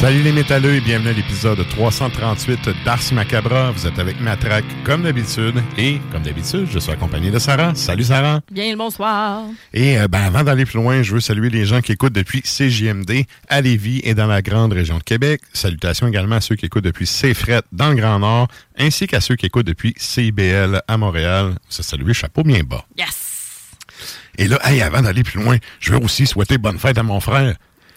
Salut les métalleux et bienvenue à l'épisode 338 d'Ars Macabra. Vous êtes avec Matraque comme d'habitude et comme d'habitude, je suis accompagné de Sarah. Salut Sarah. Bien le bonsoir. Et euh, ben, avant d'aller plus loin, je veux saluer les gens qui écoutent depuis CJMD à Lévis et dans la grande région de Québec. Salutations également à ceux qui écoutent depuis CFRET dans le Grand Nord ainsi qu'à ceux qui écoutent depuis CIBL à Montréal. Ça saluer chapeau bien bas. Yes. Et là, hey, avant d'aller plus loin, je veux aussi souhaiter bonne fête à mon frère.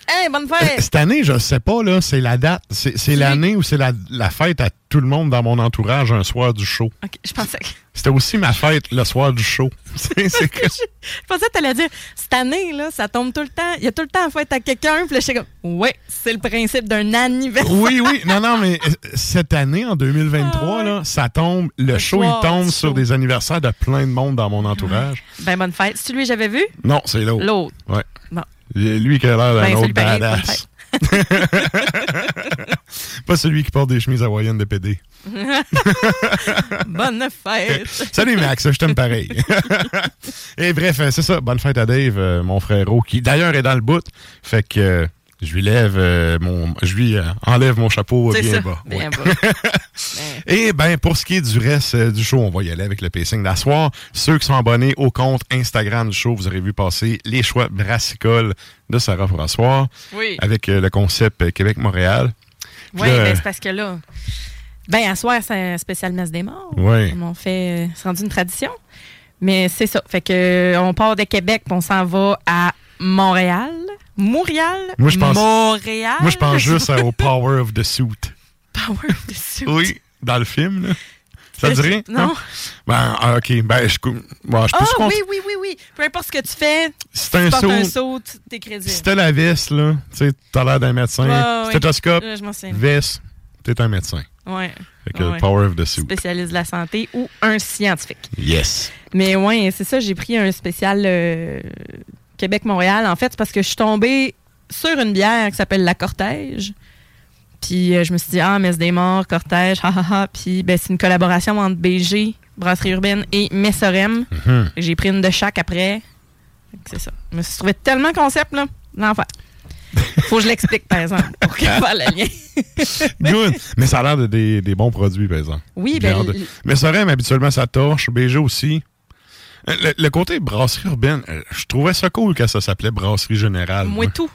Hey, bonne fête! Cette année, je sais pas, là, c'est la date. C'est c'est l'année où c'est la, la fête à tout le monde dans mon entourage un soir du show. Ok, je pensais que... C'était aussi ma fête le soir du show. C'est- c'est que- Je pensais que t'allais dire, cette année, là, ça tombe tout le temps. Il y a tout le temps en fête à quelqu'un. Puis là, j'étais comme, ouais, c'est le principe d'un anniversaire. oui, oui. Non, non, mais euh, cette année, en 2023, là, ça tombe. Le, Le show, soir il tombe sur show. des anniversaires de plein de monde dans mon entourage. Ben, bonne fête. C'est lui que j'avais vu? Non, c'est l'autre. L'autre. Ouais. Bon. Lui qui a l'air d'un Ben, autre badass. Pas celui qui porte des chemises hawaïennes de PD. bonne fête. Salut Max, je t'aime pareil. Et bref, euh, c'est ça. Bonne fête à Dave, euh, mon frérot, qui d'ailleurs est dans le bout. Fait que euh, je lui lève euh, mon. Je lui euh, enlève mon chapeau C'est bien ça. bas. Bien Ouais. bas. Et ben pour ce qui est du reste euh, du show, on va y aller avec le pacing d'asseoir. Ceux qui sont abonnés au compte Instagram du show, vous aurez vu passer les choix brassicoles de Sarah Oui. avec euh, le concept euh, Québec-Montréal. Oui, ben, c'est parce que là, ben, à soir, c'est un spécial messe des morts. Comme on fait, euh, c'est rendu une tradition. Mais c'est ça. Fait que, euh, on part de Québec, puis on s'en va à Montréal? Montréal? Moi, je pense- Montréal? Moi, je pense juste au Power of the Suit. Power of the Suit. Oui, dans le film, là. Ça te rien? Non? Ben, ah, OK. Ben, je, cou- bon, je Ah peux se oui, oui, oui, oui. Peu importe ce que tu fais, C'est un tu portes un saut. saut, t'es crédible. Si t'as la veste, là, tu sais, t'as l'air d'un médecin. Ouais. Stéthoscope, je m'en souviens. veste, t'es un médecin. Ouais. Fait que Ouais. Power of the Suit. Spécialiste de la santé ou un scientifique. Yes. Mais ouais, c'est ça, j'ai pris un spécial euh, Québec-Montréal. En fait, c'est parce que je suis tombée sur une bière qui s'appelle la Cortège. Puis euh, je me suis dit, ah, messe des morts, Cortège, ha ha ha. Puis ben, c'est une collaboration entre BG Brasserie Urbaine et Messorem. Mhm. J'ai pris une de chaque après. C'est ça. Je me suis trouvé tellement concept, là. L'enfer. Faut que je l'explique, par exemple, pour qu'il fasse le lien. Good. Mais ça a l'air de des, des bons produits, par exemple. Oui, hâte de- Mais aime habituellement ça torche. BG aussi. Le, le côté brasserie urbaine, euh, je trouvais ça cool quand ça s'appelait brasserie générale. moi tout.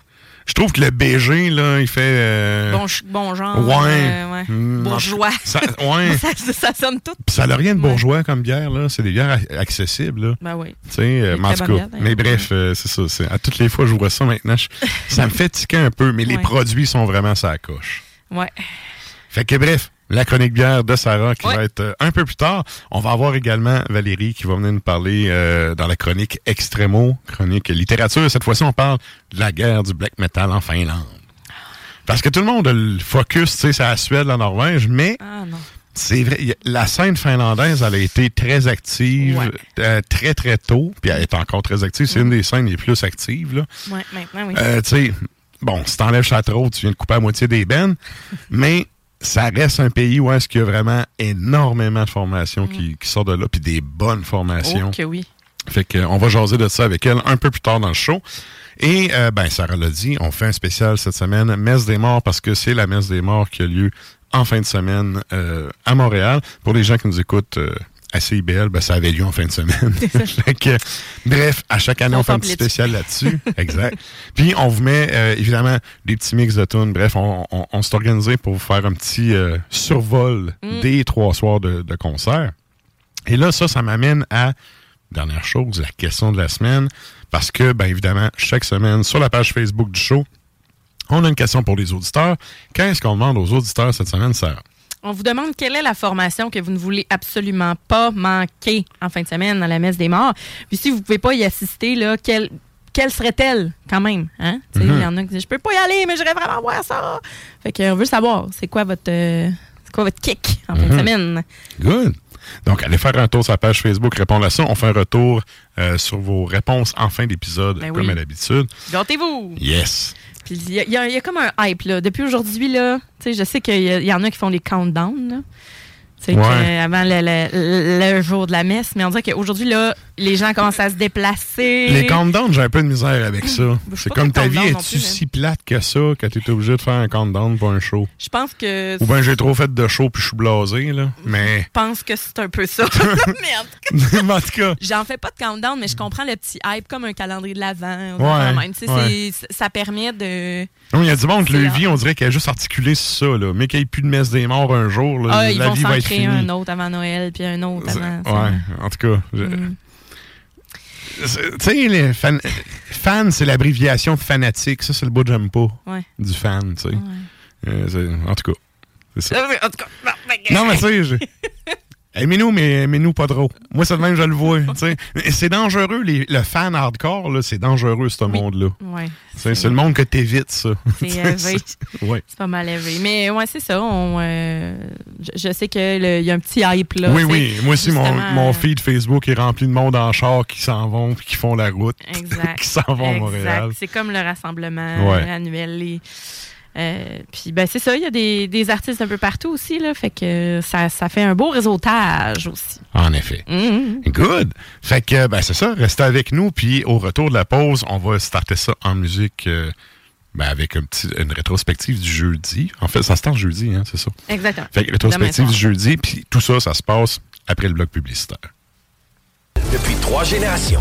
Je trouve que le BG, là, il fait. euh, Bon, genre. ouais. euh, ouais. Mm, Bourgeois. Ça, ouais. ça, ça sonne tout. Ça n'a rien de Ouais. bourgeois comme bière, là. C'est des bières accessibles, là. Ben oui. Tu sais, en tout cas. Mais bref, euh, c'est ça. À toutes les fois, je vois ça maintenant. je- ça me fait tiquer un peu, mais les produits sont vraiment sa coche. Ouais. Fait que bref, la chronique bière de Sarah qui Ouais. va être euh, un peu plus tard. On va avoir également Valérie qui va venir nous parler euh, dans la chronique Extremo, chronique littérature. Cette fois-ci, on parle de la guerre du black metal en Finlande. Parce que tout le monde le focus, tu sais, c'est la Suède, la Norvège, mais Ah c'est vrai, la scène finlandaise, elle a été très active, Ouais. euh, très très tôt, puis elle est encore très active. C'est une des scènes les plus actives, là. Ouais, maintenant, oui. Euh, tu sais, bon, si t'enlèves Châteauroux, tu viens de couper à moitié des bennes, mais ça reste un pays où est-ce qu'il y a vraiment énormément de formations qui, qui sortent de là, puis des bonnes formations. Oh que oui. Fait que, euh, on va jaser de ça avec elle un peu plus tard dans le show. Et, euh, ben, Sarah l'a dit, on fait un spécial cette semaine, Messe des morts, parce que c'est la Messe des morts qui a lieu en fin de semaine euh, à Montréal. Pour les gens qui nous écoutent euh, à CIBL, ben, ça avait lieu en fin de semaine. fait que, bref, à chaque année, on fait un petit spécial là-dessus. exact. Puis, on vous met, euh, évidemment, des petits mix de tunes. Bref, on, on, on s'est organisé pour vous faire un petit euh, survol des trois soirs de, de concert. Et là, ça, ça m'amène à dernière chose, la question de la semaine. Parce que, bien évidemment, chaque semaine, sur la page Facebook du show, on a une question pour les auditeurs. Qu'est-ce qu'on demande aux auditeurs cette semaine, Sarah? On vous demande quelle est la formation que vous ne voulez absolument pas manquer en fin de semaine dans la messe des morts. Puis si vous ne pouvez pas y assister, là, quelle, quelle serait-elle quand même? Hein? Il y en a qui disent Je peux pas y aller, mais j'aimerais vraiment voir ça. Fait qu'on veut savoir, c'est quoi votre euh, c'est quoi votre kick en fin de semaine? Good. Donc, allez faire un tour sur la page Facebook, répondre à ça. On fait un retour euh, sur vos réponses en fin d'épisode, Ben comme oui. à l'habitude. Gâtez-vous! Yes. Il y, a- comme un hype, là. Depuis aujourd'hui, là, je sais qu'il y, en a qui font les countdowns. C'est Ouais. avant le, le- le jour de la messe, mais on dirait qu'aujourd'hui, là, les gens commencent à se déplacer. Les countdowns, j'ai un peu de misère avec ça. C'est comme ta vie, mais- si plate que ça que tu es obligé de faire un countdown pour un show? Je pense que Ou bien j'ai trop fait de show puis je suis blasé, là. Mais, je pense que c'est un peu ça. mais en tout cas, j'en fais pas de countdown, mais je comprends le petit hype comme un calendrier de l'avant. Ouais, même. Ouais. Ça permet de. Non, Il y a du monde que rare. vie, on dirait qu'elle est juste articulée sur ça, là. Mais qu'il n'y ait plus de messe des morts un jour, là, Ah, la vie va être créer un autre avant Noël, puis un autre avant. ça. Ouais, en tout cas. je- Mm. Tu sais, les fan, fan, c'est l'abréviation fanatique. Ça, c'est le bout que j'aime pas Ouais. du fan, tu sais. Euh, en tout cas, c'est ça. En tout cas, non, mais tu sais, je- Aimez-nous, mais aimez-nous pas trop. Moi, c'est de même, je le vois. C'est dangereux, les- le fan hardcore, c'est dangereux, ce monde-là. Ouais. C'est le monde que t'évites, ça. C'est élevé. ouais. C'est pas mal élevé. Mais ouais, c'est ça. On, euh, je, je sais qu'il y a un petit hype là. Oui, oui. Moi aussi, mon, mon euh, feed Facebook est rempli de monde en char qui s'en vont puis qui font la route. Exact. qui s'en vont à Exact. Montréal. C'est comme le rassemblement Ouais. euh, annuel. Euh, puis ben c'est ça, il y a des, des artistes un peu partout aussi là, fait que ça, ça fait un beau réseautage aussi. En effet. Mhm. Good. Fait que, ben, c'est ça. Restez avec nous. Puis, au retour de la pause, on va starter ça en musique euh, ben, avec un petit, une rétrospective du jeudi. En fait, ça start jeudi, hein, c'est ça. Exactement. Fait que rétrospective Demain du jeudi. Puis, tout ça, ça se passe après le bloc publicitaire. Depuis trois générations.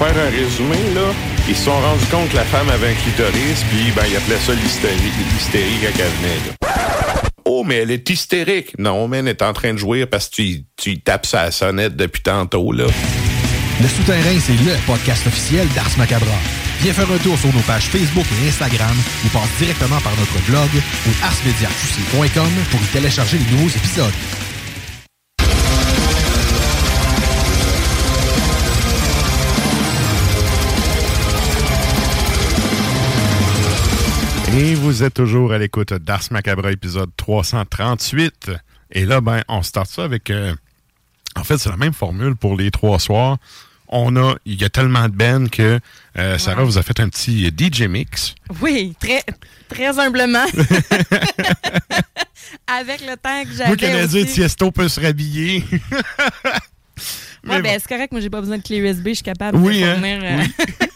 Faire un résumé, là, ils se sont rendus compte que la femme avait un clitoris, puis ben, ils appelaient ça l'hystérie, l'hystérie quand elle venait. Oh, mais elle est hystérique. Non, mais elle est en train de jouir parce que tu, tu tapes sa sonnette depuis tantôt, là. Le Souterrain, c'est le podcast officiel d'Ars Macabra. Viens faire un tour sur nos pages Facebook et Instagram ou passe directement par notre blog au arsmediaqc.com pour y télécharger les nouveaux épisodes. Et vous êtes toujours à l'écoute d'Ars Macabre, épisode 338. Et là, ben, on start ça avec... euh, en fait, c'est la même formule pour les trois soirs. On a... Il y a tellement de bands que euh, Sarah vous a fait un petit DJ mix. Oui, très, très humblement. Avec le temps que j'avais. Moi, Canadien. Tiesto peut se rhabiller. Ouais, Mais ben, c'est correct, moi j'ai pas besoin de clé USB, je suis capable Oui, de hein, fournir, euh,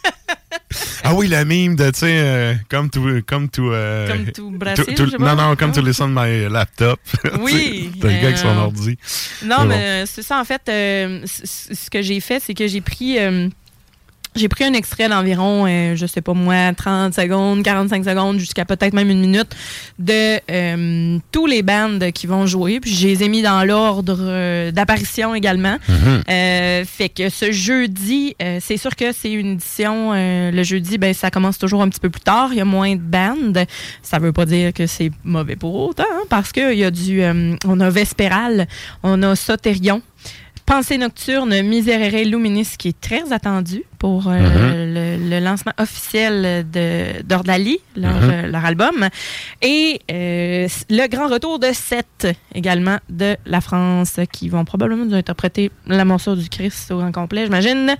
Ah oui, la mime de, tu sais, euh, comme to... Comme to, euh, Comme to Brazil, to- je sais pas. Non, non, comme to listen my laptop. Oui, T'as le gars avec son ordi. Non, bon. mais c'est ça, en fait, euh, ce que j'ai fait, c'est que j'ai pris. J'ai pris un extrait d'environ, euh, je sais pas moi, 30 secondes, 45 secondes, jusqu'à peut-être même une minute, de euh, tous les bands qui vont jouer. Puis je les ai mis dans l'ordre euh, d'apparition également. Euh, fait que ce jeudi, euh, c'est sûr que c'est une édition. euh, le jeudi, ben ça commence toujours un petit peu plus tard. Il y a moins de bandes. Ça veut pas dire que c'est mauvais pour autant, hein, parce qu'il y a du, euh, on a Vespéral, on a Soterion. Pensée nocturne, Miserere Luminis, qui est très attendu pour euh, le, le lancement officiel de d'Ordali, leur, Mhm. euh, leur album. Et euh, le grand retour de Seth, également, de la France, qui vont probablement nous interpréter la morsure du Christ au grand complet, j'imagine.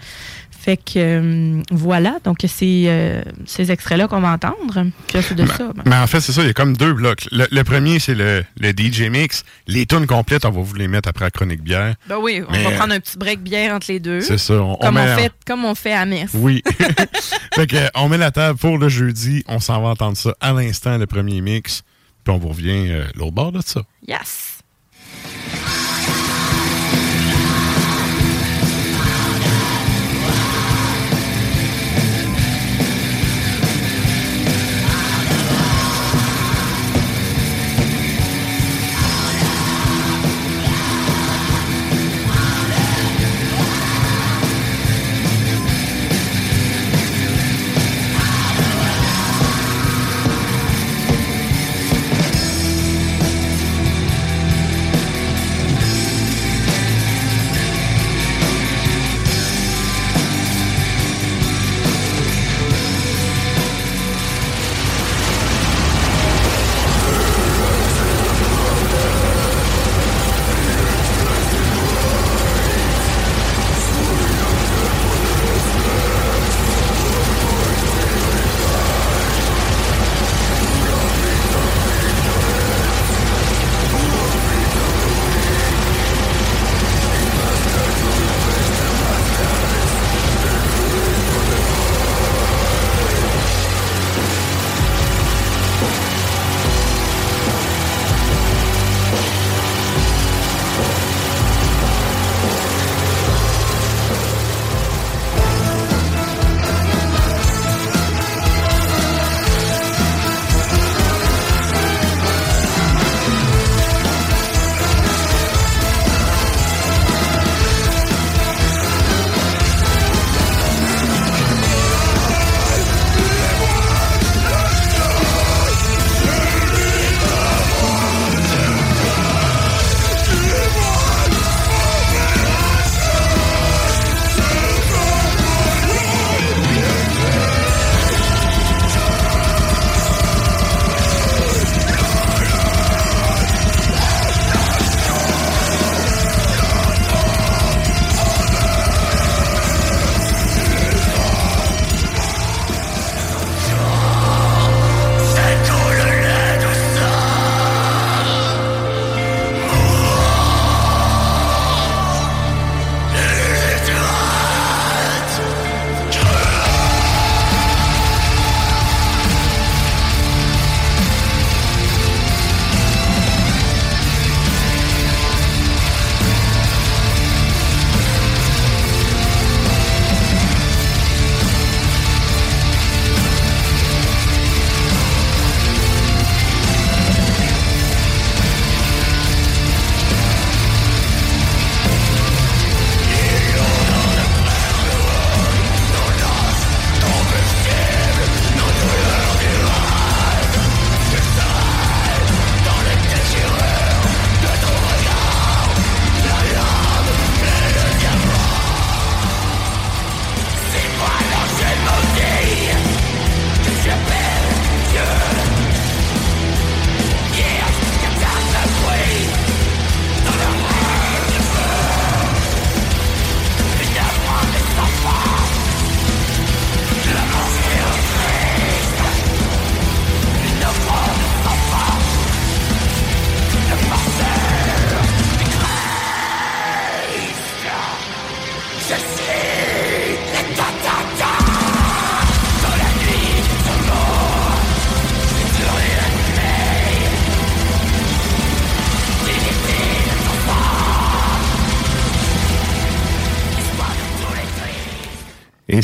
Fait que euh, voilà, donc c'est euh, ces extraits-là qu'on va entendre. Puis ça, ben, Mais en fait, c'est ça, il y a comme deux blocs. Le, le premier, c'est le, le DJ mix. Les tunes complètes, on va vous les mettre après la chronique bière. ben oui, on Mais, va euh, prendre un petit break bière entre les deux. C'est ça. On, Comme met on, fait, comme on fait à Metz. Oui. fait que, on met la table pour le jeudi. On s'en va entendre ça à l'instant, le premier mix. Puis on vous revient euh, l'autre bord de ça. Yes!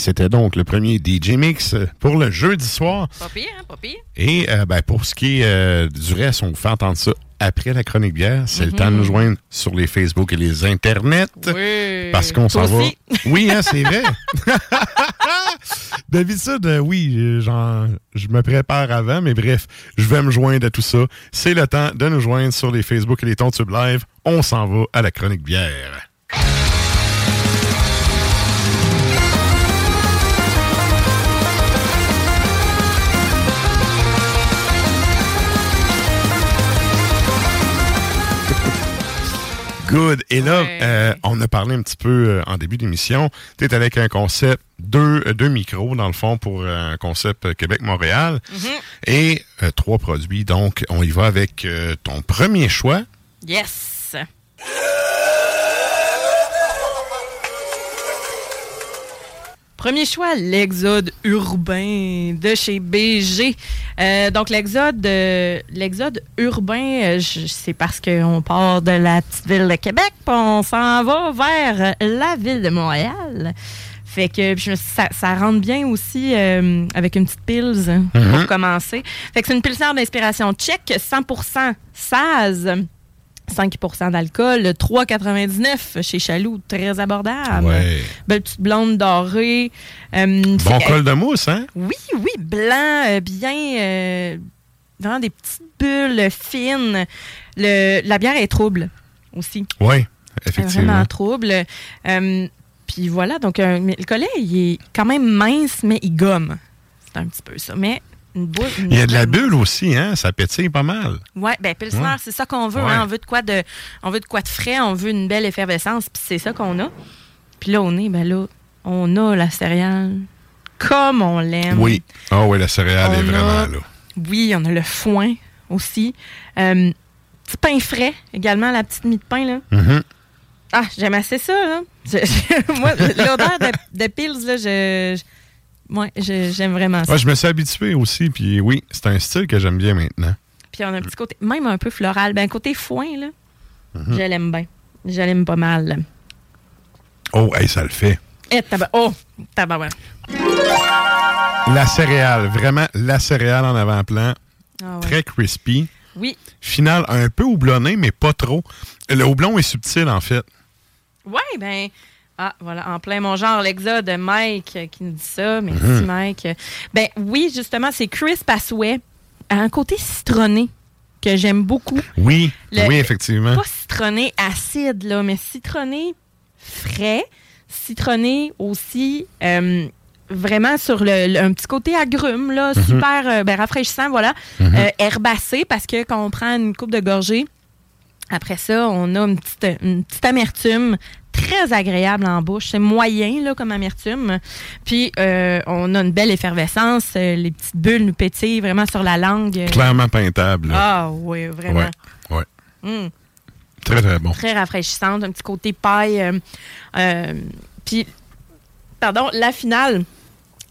C'était donc le premier DJ Mix pour le jeudi soir. Pas pire, hein, pas pire. Et euh, ben, pour ce qui est euh, du reste, on vous fait entendre ça après la chronique bière. C'est le Mhm. temps de nous joindre sur les Facebook et les internets. Oui. Parce qu'on s'en va. Oui, hein, c'est vrai. D'habitude, euh, oui, euh, genre, je me prépare avant, mais bref, je vais me joindre à tout ça. C'est le temps de nous joindre sur les Facebook et les Tontubes Live. On s'en va à la chronique bière. Good. Et là, Ouais. euh, on a parlé un petit peu euh, en début d'émission. Tu es avec un concept, deux, euh, deux micros, dans le fond, pour un concept Québec-Montréal. Et euh, trois produits. Donc, on y va avec ton premier choix. Yes. Premier choix, l'exode urbain de chez BG. Euh, donc, l'exode euh, l'exode urbain, euh, c'est parce qu'on part de la petite ville de Québec, puis on s'en va vers la ville de Montréal. Fait que je ça, ça rentre bien aussi avec une petite pils pour commencer. Fait que c'est une pilsner d'inspiration tchèque, 100% Saz. 5% d'alcool, 3,99 chez Chaloux, très abordable. Ouais. Belle petite blonde dorée. Euh, Bon col de mousse, hein? Oui, oui, blanc, euh, bien. euh, vraiment des petites bulles fines. Le, la bière est trouble aussi. Oui, effectivement. Vraiment trouble. Euh, Puis voilà, donc le collet, il est quand même mince, mais il gomme. C'est un petit peu ça. Mais une boule. une Il y a de la bulle aussi, hein? Ça pétille pas mal. Ouais, ben Pilsner, Ouais. c'est ça qu'on veut. Ouais. hein? On veut de quoi de, on veut de quoi de frais, on veut une belle effervescence, puis c'est ça qu'on a. Puis là, on est, ben là, on a la céréale comme on l'aime. Oui. Ah oui, la céréale On est vraiment a- là. Oui, on a le foin aussi. Euh, petit pain frais, également, la petite mie de pain, là. Mhm. Ah, j'aime assez ça, là. Je- je- moi, l'odeur de, de Pils, là, je... je- je- j'aime vraiment ça. Ouais, je me suis habitué aussi, puis oui, c'est un style que j'aime bien maintenant. Puis on a un petit côté, même un peu floral. Ben, côté foin, là, Mhm. je l'aime bien. Je l'aime pas mal. Oh, hey, ça le fait. Eh, tabac. Oh, tabac. La céréale, vraiment la céréale en avant-plan. Ah ouais. Très crispy. Oui. Final un peu houblonné, mais pas trop. Le houblon est subtil, en fait. Ouais, ben. Ah, voilà, en plein mon genre, l'exode de Mike euh, qui nous dit ça. Merci, Mhm. Mike. Ben oui, justement, c'est crisp à souhait. À un côté citronné que j'aime beaucoup. Oui, Le- oui, effectivement. Pas citronné acide, là, mais citronné frais. Citronné aussi euh, vraiment sur le, le- un petit côté agrume, là, Mhm. super euh, ben, rafraîchissant, voilà. Mhm. Euh, herbacé, parce que quand on prend une coupe de gorgée, après ça, on a une petite, une petite amertume très agréable en bouche. C'est moyen là, comme amertume. Puis, euh, on a une belle effervescence. Euh, les petites bulles nous pétillent vraiment sur la langue. Clairement peintable. Ah oui, vraiment. Ouais. Mm Très, très bon. très rafraîchissante, un petit côté paille. euh, euh, Puis, pardon, la finale,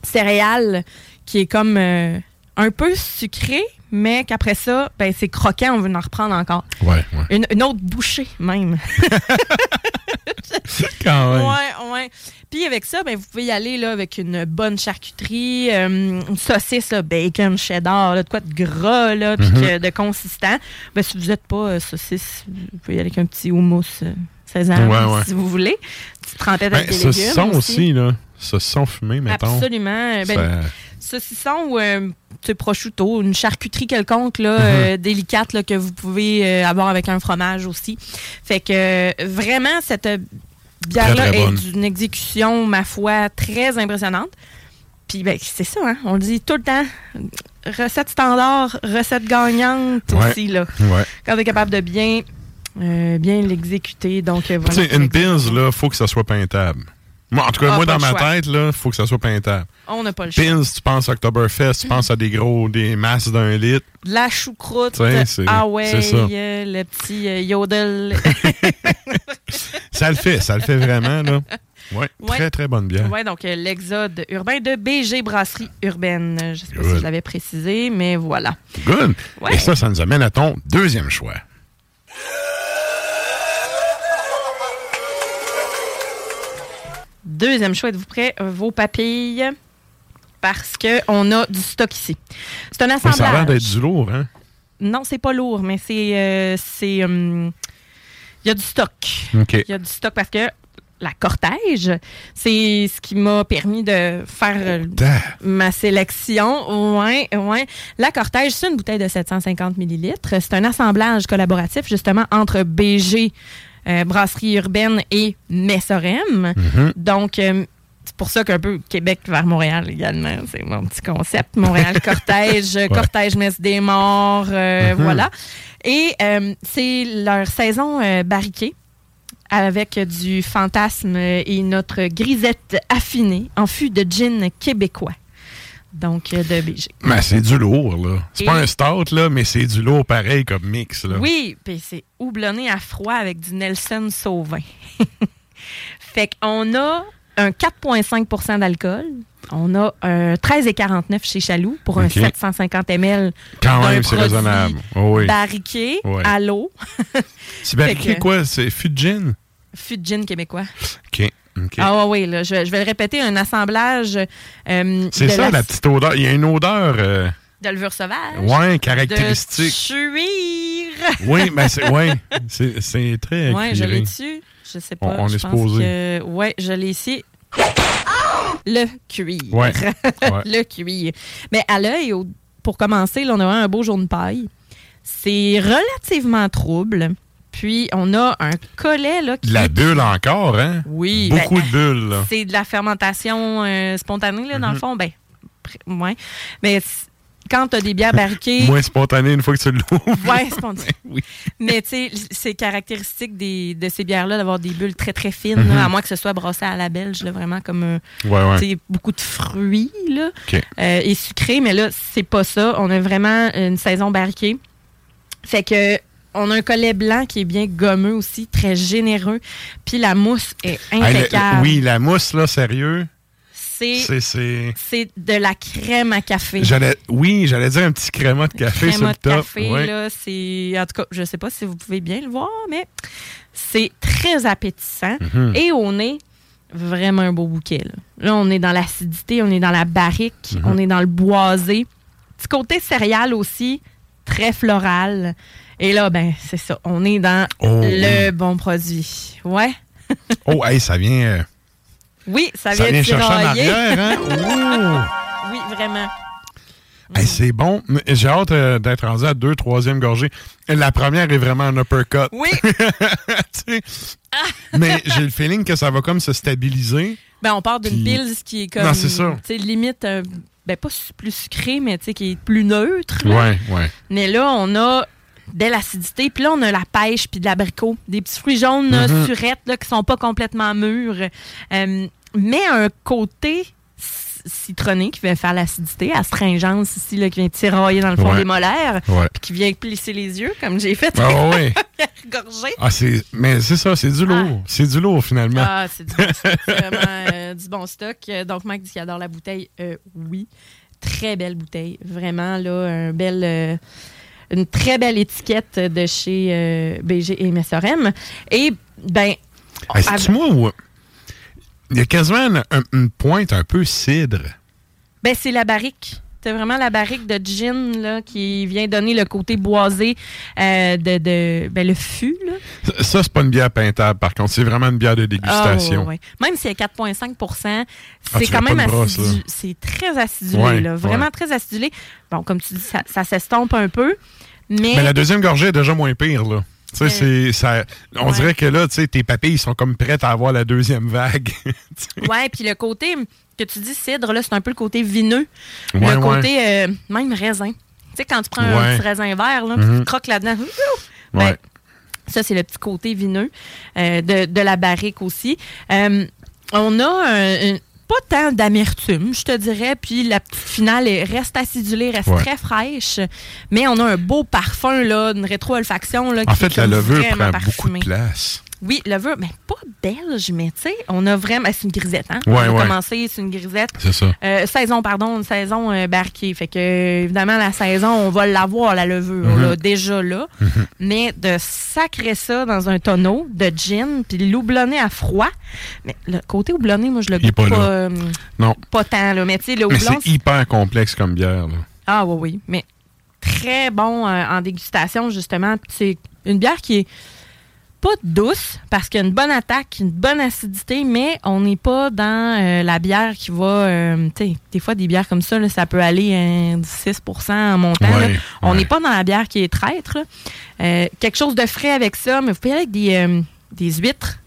céréales, qui est comme un peu sucré, mais qu'après ça, ben, c'est croquant, on veut en reprendre encore. Ouais, ouais. Une, une autre bouchée, même. Quand même. Ouais, ouais. Puis avec ça, ben, vous pouvez y aller là, avec une bonne charcuterie, euh, une saucisse, là, bacon, cheddar, là, de quoi de gras, là, puis Mhm. que- de consistant. Ben, si vous n'êtes pas euh, saucisse, vous pouvez y aller avec un petit houmous euh, sésame, Ouais, ouais. si vous voulez. Petite trempette avec Ben, des légumes aussi. aussi, là. Saucisson fumé, mettons. Absolument. Ben, Ça- saucisson ou euh, sais, prosciutto, une charcuterie quelconque là, euh, délicate là, que vous pouvez euh, avoir avec un fromage aussi. Fait que euh, vraiment, cette bière-là est d'une exécution, ma foi, très impressionnante. Puis ben, c'est ça, hein, on le dit tout le temps. Recette standard, recette gagnante Ouais. aussi. Là, Ouais. quand on est capable de bien, bien l'exécuter. Donc, voilà. une pils, là, faut que ça soit peintable. Moi, en tout cas, Ah, moi, dans ma choix. tête, là, faut que ça soit peintable. On n'a pas le choix. Pins, tu penses à Oktoberfest, tu penses à des gros, des masses d'un litre. La choucroute. Ah ouais, euh, le petit euh, yodel. Ça le fait, ça le fait vraiment, là. Ouais, Ouais. très, très bonne bière. Oui, donc euh, l'exode urbain de BG Brasserie Urbaine. Je ne sais pas si je l'avais précisé, mais voilà. Good. Ouais. Et ça, ça nous amène à ton deuxième choix. Deuxième choix, êtes-vous prêts? Vos papilles. Parce qu'on a du stock ici. C'est un Mais Ça a l'air assemblage. d'être du lourd, hein? Non, c'est pas lourd, mais c'est. euh, c'est. hum, Il y a du stock. Il y a du stock parce que la cortège, c'est ce qui m'a permis de faire euh, ma sélection. Ouais, ouais. La cortège, c'est une bouteille de 750 millilitres. C'est un assemblage collaboratif justement entre BG, euh, Brasserie Urbaine et Messorem. Mhm. Donc, euh, c'est pour ça qu'un peu Québec vers Montréal également. C'est mon petit concept. Montréal cortège, cortège messe des morts, euh, Mhm. voilà. Et c'est leur saison barriquée avec du fantasme et notre grisette affinée en fût de gin québécois. Donc, euh, de BG. Mais c'est du lourd, là. C'est Et- pas un stout, là, mais c'est du lourd pareil comme mix, là. Oui, puis c'est houblonné à froid avec du Nelson Sauvin. fait qu'on a un 4,5% d'alcool. On a un 13,49 chez Chaloux pour un OK. 750 ml. Quand même, c'est raisonnable. Oh oui. Barriqué à l'eau. C'est barriqué que- quoi? C'est fût de gin? Fût de gin québécois. OK. Ah oui, là, je, vais- je vais le répéter, un assemblage euh, c'est de ça, la, la petite odeur. Il y a une odeur, euh, de levure sauvage. De caractéristique. cuir. Oui, mais c'est ouais, c'est c'est très Ouais, je l'ai dessus. Je sais pas. On- on je est pense supposé. que- Ouais, je l'ai ici. Le cuir. Ouais, ouais. le cuir. Mais à l'œil, pour commencer, là, on a un beau jaune paille. C'est relativement trouble. Puis, on a un collet là, qui la bulle encore, hein? Oui. Beaucoup ben, de bulles, là. C'est de la fermentation euh, spontanée, là, dans le Mhm. fond. Ben, ouais. Mais quand tu as des bières barriquées. Moins spontané une fois que tu l'ouvres. Ouais, spontané. Oui. Mais tu sais, c'est caractéristique des, de ces bières-là d'avoir des bulles très très fines, Mhm. là, à moins que ce soit brossé à la belge, là, vraiment comme euh, Ouais, ouais. beaucoup de fruits là, OK. euh, et sucré. Mais là, c'est pas ça. On a vraiment une saison barriquée. Fait que on a un collet blanc qui est bien gommeux aussi, très généreux. Puis la mousse est le- impeccable. oui, la mousse, là, sérieux? C'est C'est. c'est- c'est de la crème à café. J'allais, oui, j'allais dire un petit créma de café sur le top. café, là, c'est. En tout cas, je sais pas si vous pouvez bien le voir, mais c'est très appétissant. Mhm. Et au nez, vraiment un beau bouquet. Là, Là, on est dans l'acidité, on est dans la barrique, Mhm. on est dans le boisé. Petit côté céréal aussi, très floral. Et là, ben, c'est ça. On est dans Oh, le bon produit. Ouais. Oh, hey, ça vient, euh, Oui, ça ça vient, vient chercher en arrière, hein? Oh! Oui, vraiment. Hey, c'est bon. Mais J'ai hâte euh, d'être rendu à deux, troisième gorgée. La première est vraiment un uppercut. Oui. Sais. Mais j'ai le feeling que ça va comme se stabiliser. Ben, on part d'une Puis- pils qui est comme. Non, c'est ça. Limite, euh, ben, pas plus sucré, mais tu sais, qui est plus neutre. là. Ouais, ouais. Mais là, on a de l'acidité, puis là, on a la pêche, puis de l'abricot. Des petits fruits jaunes, Mhm. surettes, là, qui sont pas complètement mûrs. Euh, mais un côté citronné qui vient faire l'acidité, astringence ici, là, qui vient tirailler dans le fond Ouais. des molaires, Ouais. puis qui vient plisser les yeux, comme j'ai fait. Ah gorgé. Ah, c'est, mais c'est ça, c'est du lourd. C'est du lourd, finalement. Ah, c'est du, bon stock, c'est vraiment euh, du bon stock. Donc, Mike dit qu'il adore la bouteille. Euh, oui. Très belle bouteille. Vraiment, là, un bel, euh, une très belle étiquette de chez euh, BG et MSRM. Et, ben. Hey, c'est-tu moi il y a quasiment une, un- une pointe un peu cidre. ben, c'est la barrique. C'est vraiment la barrique de gin là, qui vient donner le côté boisé euh, de, de ben, le fût. Là. Ça, ça, c'est pas une bière peintable, par contre. C'est vraiment une bière de dégustation. Ah, ouais, ouais. Même si c'est 4,5 Ah, c'est quand même de brosse, acidu- là. C'est très acidulé, Ouais, là, vraiment très acidulé. Bon, comme tu dis, ça, ça s'estompe un peu. Mais, Mais la deuxième gorgée est déjà moins pire, là. Tu sais, Euh, c'est, ça, on ouais. dirait que là, tu sais, tes papilles sont comme prêtes à avoir la deuxième vague. ouais, puis le côté que tu dis cidre, là, c'est un peu le côté vineux. Ouais, le ouais. côté euh, même raisin. Tu sais, quand tu prends un petit raisin vert, là, Mhm. tu croques là-dedans, ben, ça, c'est le petit côté vineux euh, de, de la barrique aussi. Euh, on a un- un- pas tant d'amertume, je te dirais, puis la petite finale est- reste acidulée, reste Ouais. très fraîche, mais on a un beau parfum, là, une rétro-olfaction. En qui est fait, la levure prend parfumée. beaucoup de place. Oui, levure, mais pas belge, mais tu sais, on a vraiment. C'est une grisette, hein? Ouais, on a ouais. commencé, c'est une grisette. C'est ça. Euh, saison, pardon, une saison euh, barquée. Fait que, évidemment, la saison, on va l'avoir, la levure, Mhm. là, déjà là. Mais de sacrer ça dans un tonneau de gin, puis l'houblonner à froid. Mais le côté houblonné, moi, je le goûte pas pas, là. euh, Non. pas tant, là. Mais tu sais, le houblon. c'est hyper complexe comme bière. Là. Ah oui, oui. Mais très bon en dégustation, justement. Puis C'est une bière qui est pas douce, parce qu'il y a une bonne attaque, une bonne acidité, mais on n'est pas dans euh, la bière qui va... euh, tu sais, des fois, des bières comme ça, là, ça peut aller à 6% en montant. Ouais, On n'est pas dans la bière qui est traître. Euh, quelque chose de frais avec ça, mais vous pouvez aller avec des, euh, des huîtres.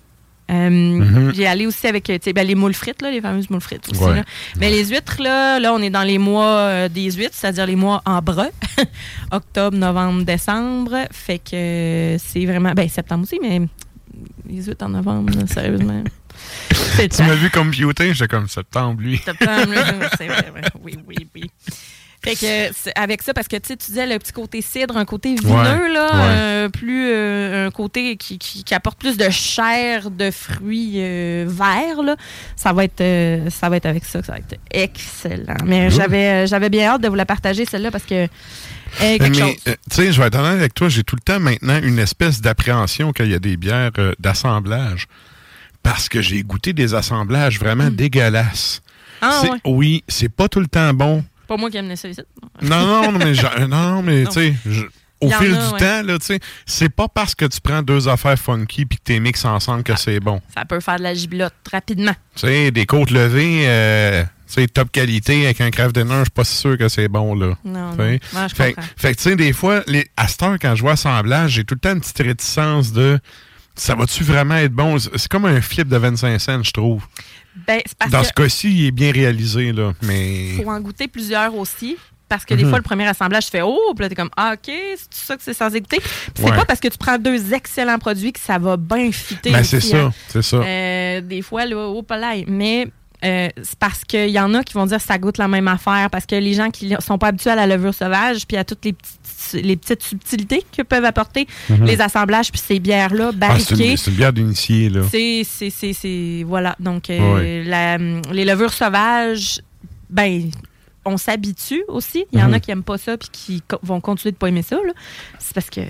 Euh, Mhm. J'ai allé aussi avec ben, les moules frites, là, les fameuses moules frites aussi. Ouais. là. Mais les huîtres, là, là, on est dans les mois euh, des huîtres, c'est-à-dire les mois en brun. Octobre, novembre, décembre. Fait que euh, c'est vraiment. Ben, septembre aussi, mais les huîtres en novembre, là, sérieusement. C'est Tu m'as vu computer, j'étais comme septembre, lui. Septembre, c'est vrai. Oui, oui, oui. Fait que avec ça, parce que tu sais, tu disais le petit côté cidre, un côté vineux, Ouais, là, ouais. euh, plus euh, un côté qui, qui- qui apporte plus de chair de fruits euh, verts, là. Ça va être ça va être avec ça, que ça va être excellent. Mais j'avais j'avais bien hâte de vous la partager celle-là parce que Mais, tu sais, je vais être honnête avec toi, j'ai tout le temps maintenant une espèce d'appréhension qu'il y a des bières d'assemblage. Parce que j'ai goûté des assemblages vraiment dégueulasses. Hmm. Ah ouais. Oui, c'est pas tout le temps bon. Pas moi qui aime ça ici. Non, non, non, mais, non, mais Non. tu sais, au fil a, du ouais. temps, là, tu sais, c'est pas parce que tu prends deux affaires funky puis que tu les mixes ensemble que c'est bon. Ça peut faire de la giblotte rapidement. Tu sais, des côtes levées, euh, tu sais, top qualité avec un craft dinner, je suis pas si sûr que c'est bon, là. Non. Ouais, fait, que, tu sais, des fois, les, à cette heure, quand je vois assemblage, j'ai tout le temps une petite réticence de ça va-tu vraiment être bon? C'est comme un flip de 25 cents, je trouve. Ben, parce Dans que ce cas-ci, il est bien réalisé, là. Mais. faut en goûter plusieurs aussi. Parce que des Mhm. fois, le premier assemblage, tu fais Oh, puis là, t'es comme Ah, OK, c'est ça que c'est sans écouter. Puis c'est Ouais. pas parce que tu prends deux excellents produits que ça va bien fitter. Ben, c'est ça, hein. c'est ça. Euh, des fois, là, au palais. Mais euh, c'est parce qu'il y en a qui vont dire que ça goûte la même affaire. Parce que les gens qui sont pas habitués à la levure sauvage, puis à toutes les petites, les petites subtilités que peuvent apporter Mhm. les assemblages, puis ces bières-là, Ah, c'est barriquées. une, c'est une bière d'initié, là. C'est, c'est, c'est, c'est- voilà. Donc, euh, la- les levures sauvages, ben, on s'habitue aussi. Il y en Mhm. a qui aiment pas ça puis qui vont continuer de pas aimer ça. là. C'est parce que.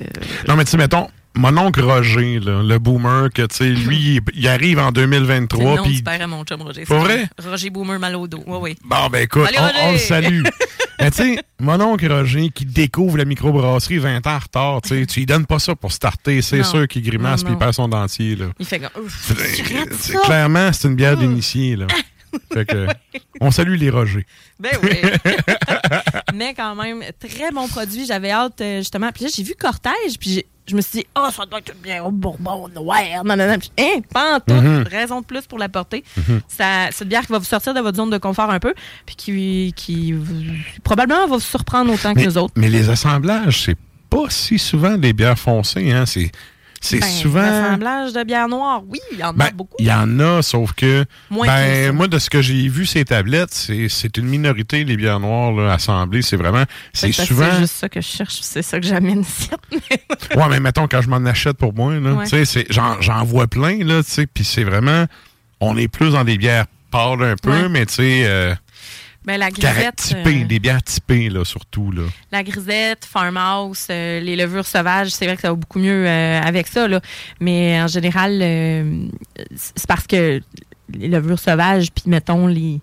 Non, mais tu sais, mettons, mon oncle Roger, là, le boomer, que, tu sais, lui, il, il arrive en C'est 2023, le nom puis à mon chum Roger. C'est vrai? Roger Boomer mal au dos. Oui, oui. Bon, ben écoute, Allez, on, le salue. Mais tu sais, mon oncle Roger qui découvre la microbrasserie 20 ans en retard, tu sais, tu lui donnes pas ça pour starter, c'est sûr qu'il grimace puis il perd son dentier, là. Il fait comme. Clairement, c'est une bière d'initié, là. Fait que, on salue les Rogers. Ben oui. Mais quand même, très bon produit. J'avais hâte, euh, justement. Puis là, j'ai vu Cortège, puis je me suis dit, oh, ça doit être bière au bourbon noir. Non, non, non. Puis, hein, pas en tout. Mhm. Raison de plus pour la porter. Ça- C'est une bière qui va vous sortir de votre zone de confort un peu, puis qui, qui vous- probablement va vous surprendre autant que nous autres. mais les assemblages, c'est pas si souvent des bières foncées, hein. C'est, c'est Ben, souvent. Assemblage de bière noire, oui, il y en a Ben, beaucoup. il y en a, sauf que, Moins ben, moi, de ce que j'ai vu, ces tablettes, c'est, c'est une minorité, les bières noires, là, assemblées. C'est vraiment, c'est Fait que souvent. C'est juste ça que je cherche, c'est ça que j'amène ici. Ouais, mais mettons, quand je m'en achète pour moi, là, Ouais. tu sais, c'est- j'en, j'en vois plein, là, tu sais, puis c'est vraiment, on est plus dans des bières pâles un peu, Ouais. mais tu sais, euh, Ben, la grisette. typées, euh, des bières typées, là, surtout, là. La grisette, farmhouse, euh, les levures sauvages, c'est vrai que ça va beaucoup mieux euh, avec ça. Là. Mais en général, euh, c'est parce que les levures sauvages, puis mettons les,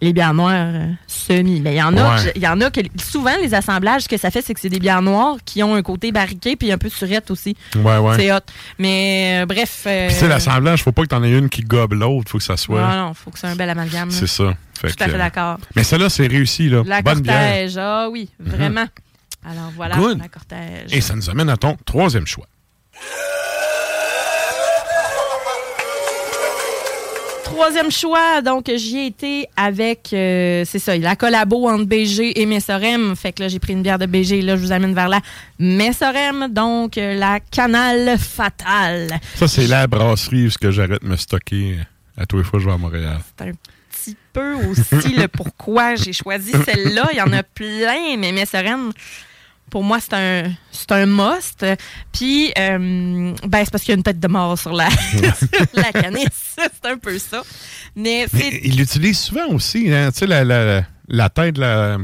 les bières noires euh, semi. Mais il y en a, Ouais. il y en a que souvent les assemblages, ce que ça fait, c'est que c'est des bières noires qui ont un côté barriqué puis un peu surette aussi. Ouais, ouais. C'est hot. Mais euh, bref. euh, sais, l'assemblage, faut pas que t'en aies une qui gobe l'autre, faut que ça soit. Non, non, faut que c'est un bel amalgame. C'est ça. Fait Tout à fait d'accord. Mais celle-là, c'est réussi, là. La Bonne bière. Mhm. cortège, ah oui, vraiment. Alors voilà, Good. la cortège. Et ça nous amène à ton troisième choix. Troisième choix, donc j'y ai été avec, euh, c'est ça, la collabo entre BG et Messorem. Fait que là, j'ai pris une bière de BG. Là, je vous amène vers la Messorem, donc euh, la Canale Fatale. Ça, c'est la brasserie où que j'arrête de me stocker à tous les fois que je vais à Montréal. C'est un petit peu aussi le pourquoi j'ai choisi celle-là. Il y en a plein, mais Messorem, pour moi, c'est un, c'est un must. Puis, euh, ben, c'est parce qu'il y a une tête de mort sur la, sur la canisse. C'est un peu ça. Mais ils l'utilisent souvent aussi, hein, tu sais, la, la, la tête, la...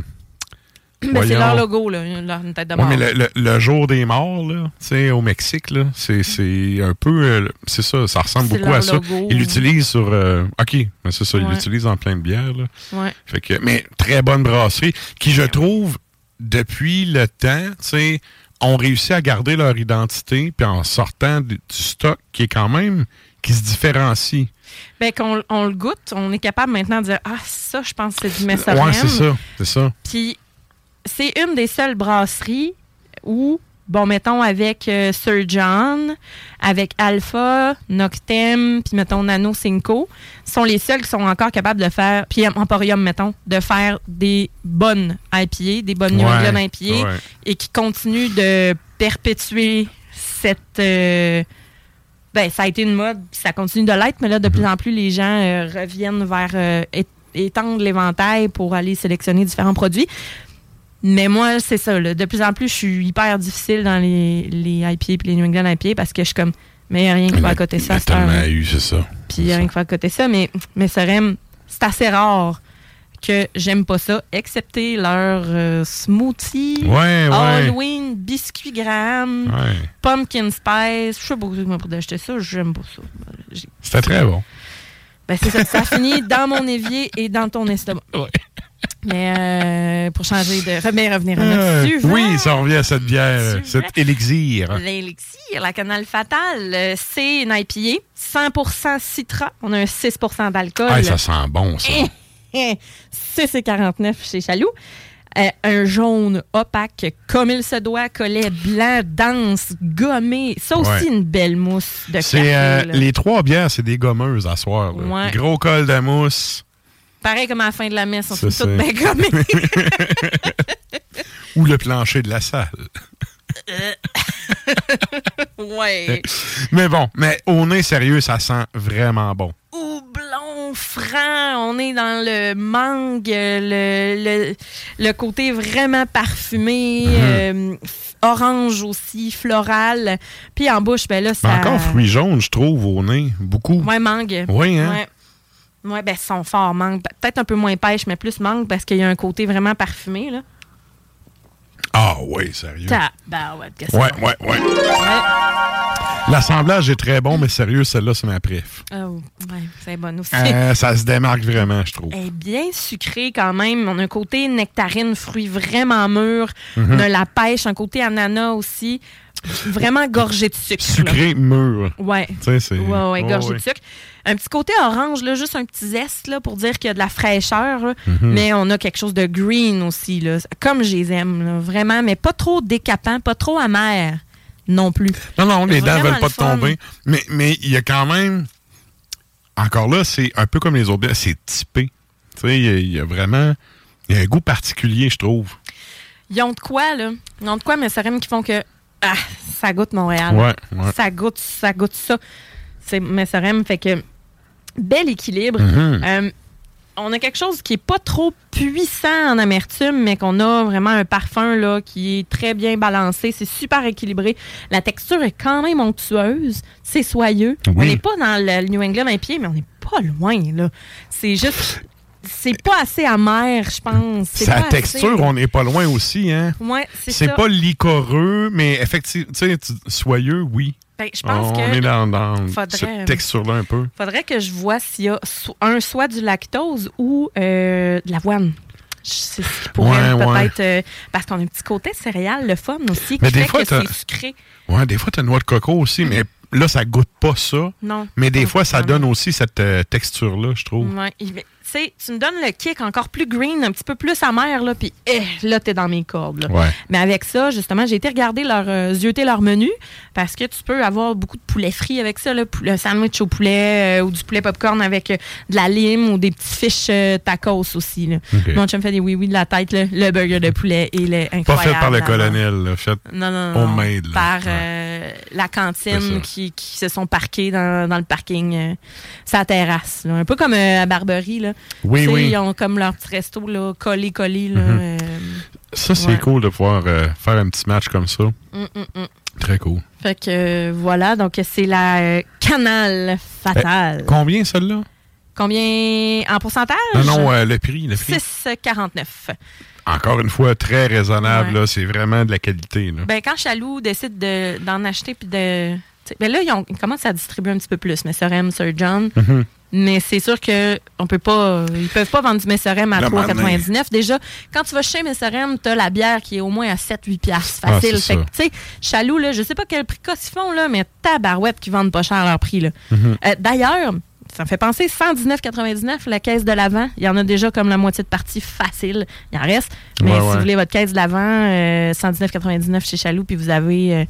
ben, c'est leur logo, là, une tête de Ouais, mort. mais le, le- le jour des morts, là, tu sais, au Mexique, là, c'est, c'est un peu... euh, c'est ça, ça ressemble beaucoup à ça. Ils l'utilisent sur... euh, OK, c'est ça, ils Ouais. l'utilisent en plein de bière, là. Ouais. Fait que, mais très bonne brasserie qui, je trouve, depuis le temps, tu sais, ont réussi à garder leur identité, puis en sortant du stock qui est quand même... qui se différencie. Ben, qu'on on le goûte, on est capable maintenant de dire Ah, ça, je pense que c'est du Messorem. Ouais, c'est ça, c'est ça. Puis, c'est une des seules brasseries où, bon, mettons, avec euh, Sir John, avec Alpha, Noctem, puis mettons Nano Cinco, sont les seuls qui sont encore capables de faire, puis Emporium, mettons, de faire des bonnes IPA, des bonnes New Ouais, England IPA, ouais. et qui continuent de perpétuer cette. euh, ben, ça a été une mode, puis ça continue de l'être, mais là, de Mhm. plus en plus, les gens euh, reviennent vers étendre l'éventail pour aller sélectionner différents produits. Mais moi, c'est ça. là. De plus en plus, je suis hyper difficile dans les, les IPA et les New England IPA parce que je suis comme, mais il n'y a rien qui va à côté de ça. Il eu, c'est ça. Puis il n'y a rien qui va à côté de ça. Mais, mais Sorem, c'est assez rare que j'aime pas ça, excepté leur euh, smoothie, Ouais, ouais. Halloween, biscuit graham, Ouais. pumpkin spice. Je sais pas comment pour acheter ça, j'aime pas ça. C'était très bon. Ben, c'est ça, ça finit dans mon évier et dans ton estomac. Mais euh, pour changer de. Mais revenir à Euh, notre sujet. oui, ça revient à cette bière, cet élixir. L'élixir, la canale fatale, euh, c'est une IPA, 100% citra. On a un 6% d'alcool. Ah, ça sent bon, ça. 6,49 chez Chaloux. Euh, un jaune opaque, comme il se doit, collet blanc, dense, gommé. Ça aussi, Ouais. une belle mousse de café. euh, les trois bières, c'est des gommeuses à soir. Ouais. Gros col de mousse Pareil comme à la fin de la messe, on se toutes bien ou le plancher de la salle. ouais. Mais bon, mais au nez sérieux, ça sent vraiment bon. houblon franc. On est dans le mangue, le, le, le côté vraiment parfumé, Mhm. euh, orange aussi, floral. Puis en bouche, ben là, Mais ça... encore fruits jaunes, je trouve, au nez. Beaucoup. Ouais, mangue. Oui, hein? Ouais. Ouais, ben, ils sont forts, mangue. Pe- Peut-être un peu moins pêche, mais plus mangue parce qu'il y a un côté vraiment parfumé, là. Ah oui, sérieux. Que c'est Ouais, ouais, ouais. Ouais. L'assemblage est très bon, mais sérieux, celle-là, c'est ma préf. Oh, ouais, c'est bon aussi. Euh, ça se démarque vraiment, je trouve. Elle est bien sucrée quand même. On a un côté nectarine, fruits vraiment mûrs. Mhm. On a la pêche, un côté ananas aussi. Vraiment gorgé de sucre. là. Sucré, mûr. Ouais. Tu sais, c'est. Ouais, ouais, gorgé ouais. de sucre. Un petit côté orange, là, juste un petit zeste là, pour dire qu'il y a de la fraîcheur. là. Mhm. Mais on a quelque chose de green aussi, là, comme je les aime, là, vraiment. Mais pas trop décapant, pas trop amer non plus. Non, non, les dents Vraiment veulent pas te tomber. Mais mais il y a quand même. Encore là, c'est un peu comme les autres bières, c'est typé. Tu sais, il y a- il y, a vraiment. Il y a un goût particulier, je trouve. Ils ont de quoi, là? Ils ont de quoi, mais ça qui font que ah, ça goûte Montréal. Ouais, ouais. Ça goûte, ça goûte ça. C'est Messerem, fait que bel équilibre. Mhm. Euh, on a quelque chose qui est pas trop puissant en amertume, mais qu'on a vraiment un parfum là qui est très bien balancé. C'est super équilibré. La texture est quand même onctueuse. C'est soyeux. Oui. On n'est pas dans le New England IPA, mais on n'est pas loin là. C'est juste, c'est pas assez amer, je pense. C'est Sa pas assez- texture, on n'est pas loin aussi, hein? Ouais, c'est C'est pas licoreux, mais effectivement, soyeux, oui. Ben, je pense on que est dans, dans faudrait- cette texture-là un peu. faudrait que je vois s'il y a un soit du lactose ou euh, de l'avoine. Sais ce qui pourrait Ouais, ouais. peut-être euh, parce qu'on a un petit côté céréal, le fun aussi, qui Mais des fait fois, que c'est sucré. Ouais, des fois, tu as noix de coco aussi, mais là, ça goûte pas ça. Non. Mais des fois, ça donne aussi cette euh, texture-là, je trouve. Ouais, tu me donnes le kick encore plus green, un petit peu plus amer, là, puis eh, là, t'es dans mes cordes. Ouais. Mais avec ça, justement, j'ai été regarder leur, euh, zioter leur menu parce que tu peux avoir beaucoup de poulet frit avec ça, là, le sandwich au poulet euh, ou du poulet popcorn avec euh, de la lime ou des petits fiches euh, tacos aussi. Là. Ok. Mon chum fait des oui-oui de la tête, là. le burger de poulet, il est Pas incroyable. fait par le colonel, là, fait Non, non, non. homemade. là. Par Ouais. La cantine qui, qui se sont parqués dans, dans le parking, euh, sa terrasse. là. Un peu comme euh, à Barberie. Là. Oui, oui. Ils ont comme leur petit resto là, collé, collé. Là, Mhm. euh, Ça, c'est Ouais. cool de pouvoir euh, faire un petit match comme ça. Mm, mm, mm. Très cool. Fait que euh, voilà, donc c'est la Canal Fatale. Combien, celle-là? Combien en pourcentage? Non, non, le prix. Le prix. 6,49. Encore une fois, très raisonnable. Ouais. C'est vraiment de la qualité. Là. Ben, quand Chaloux décide de- d'en acheter puis de. Ben là, ils, ont- ils commencent à distribuer un petit peu plus, Messerem, Sir John. Mhm. Mais c'est sûr que on peut pas. Ils peuvent pas vendre du Messerem à Le 3,99. Déjà, quand tu vas chez Messerem, tu as la bière qui est au moins à 7-8 piastres. Ah, Facile. c'est fait tu sais, Chaloux, là, je sais pas quel prix ils font, là, mais tabarouette qui vendent pas cher leur prix. là. Mhm. Euh, D'ailleurs, ça me fait penser 119,99 la caisse de l'avant. Il y en a déjà comme la moitié de partie facile. Il en reste. Mais Ouais, si ouais. vous voulez votre caisse de l'avant, euh, 119,99 chez Chaloux, puis vous avez. euh,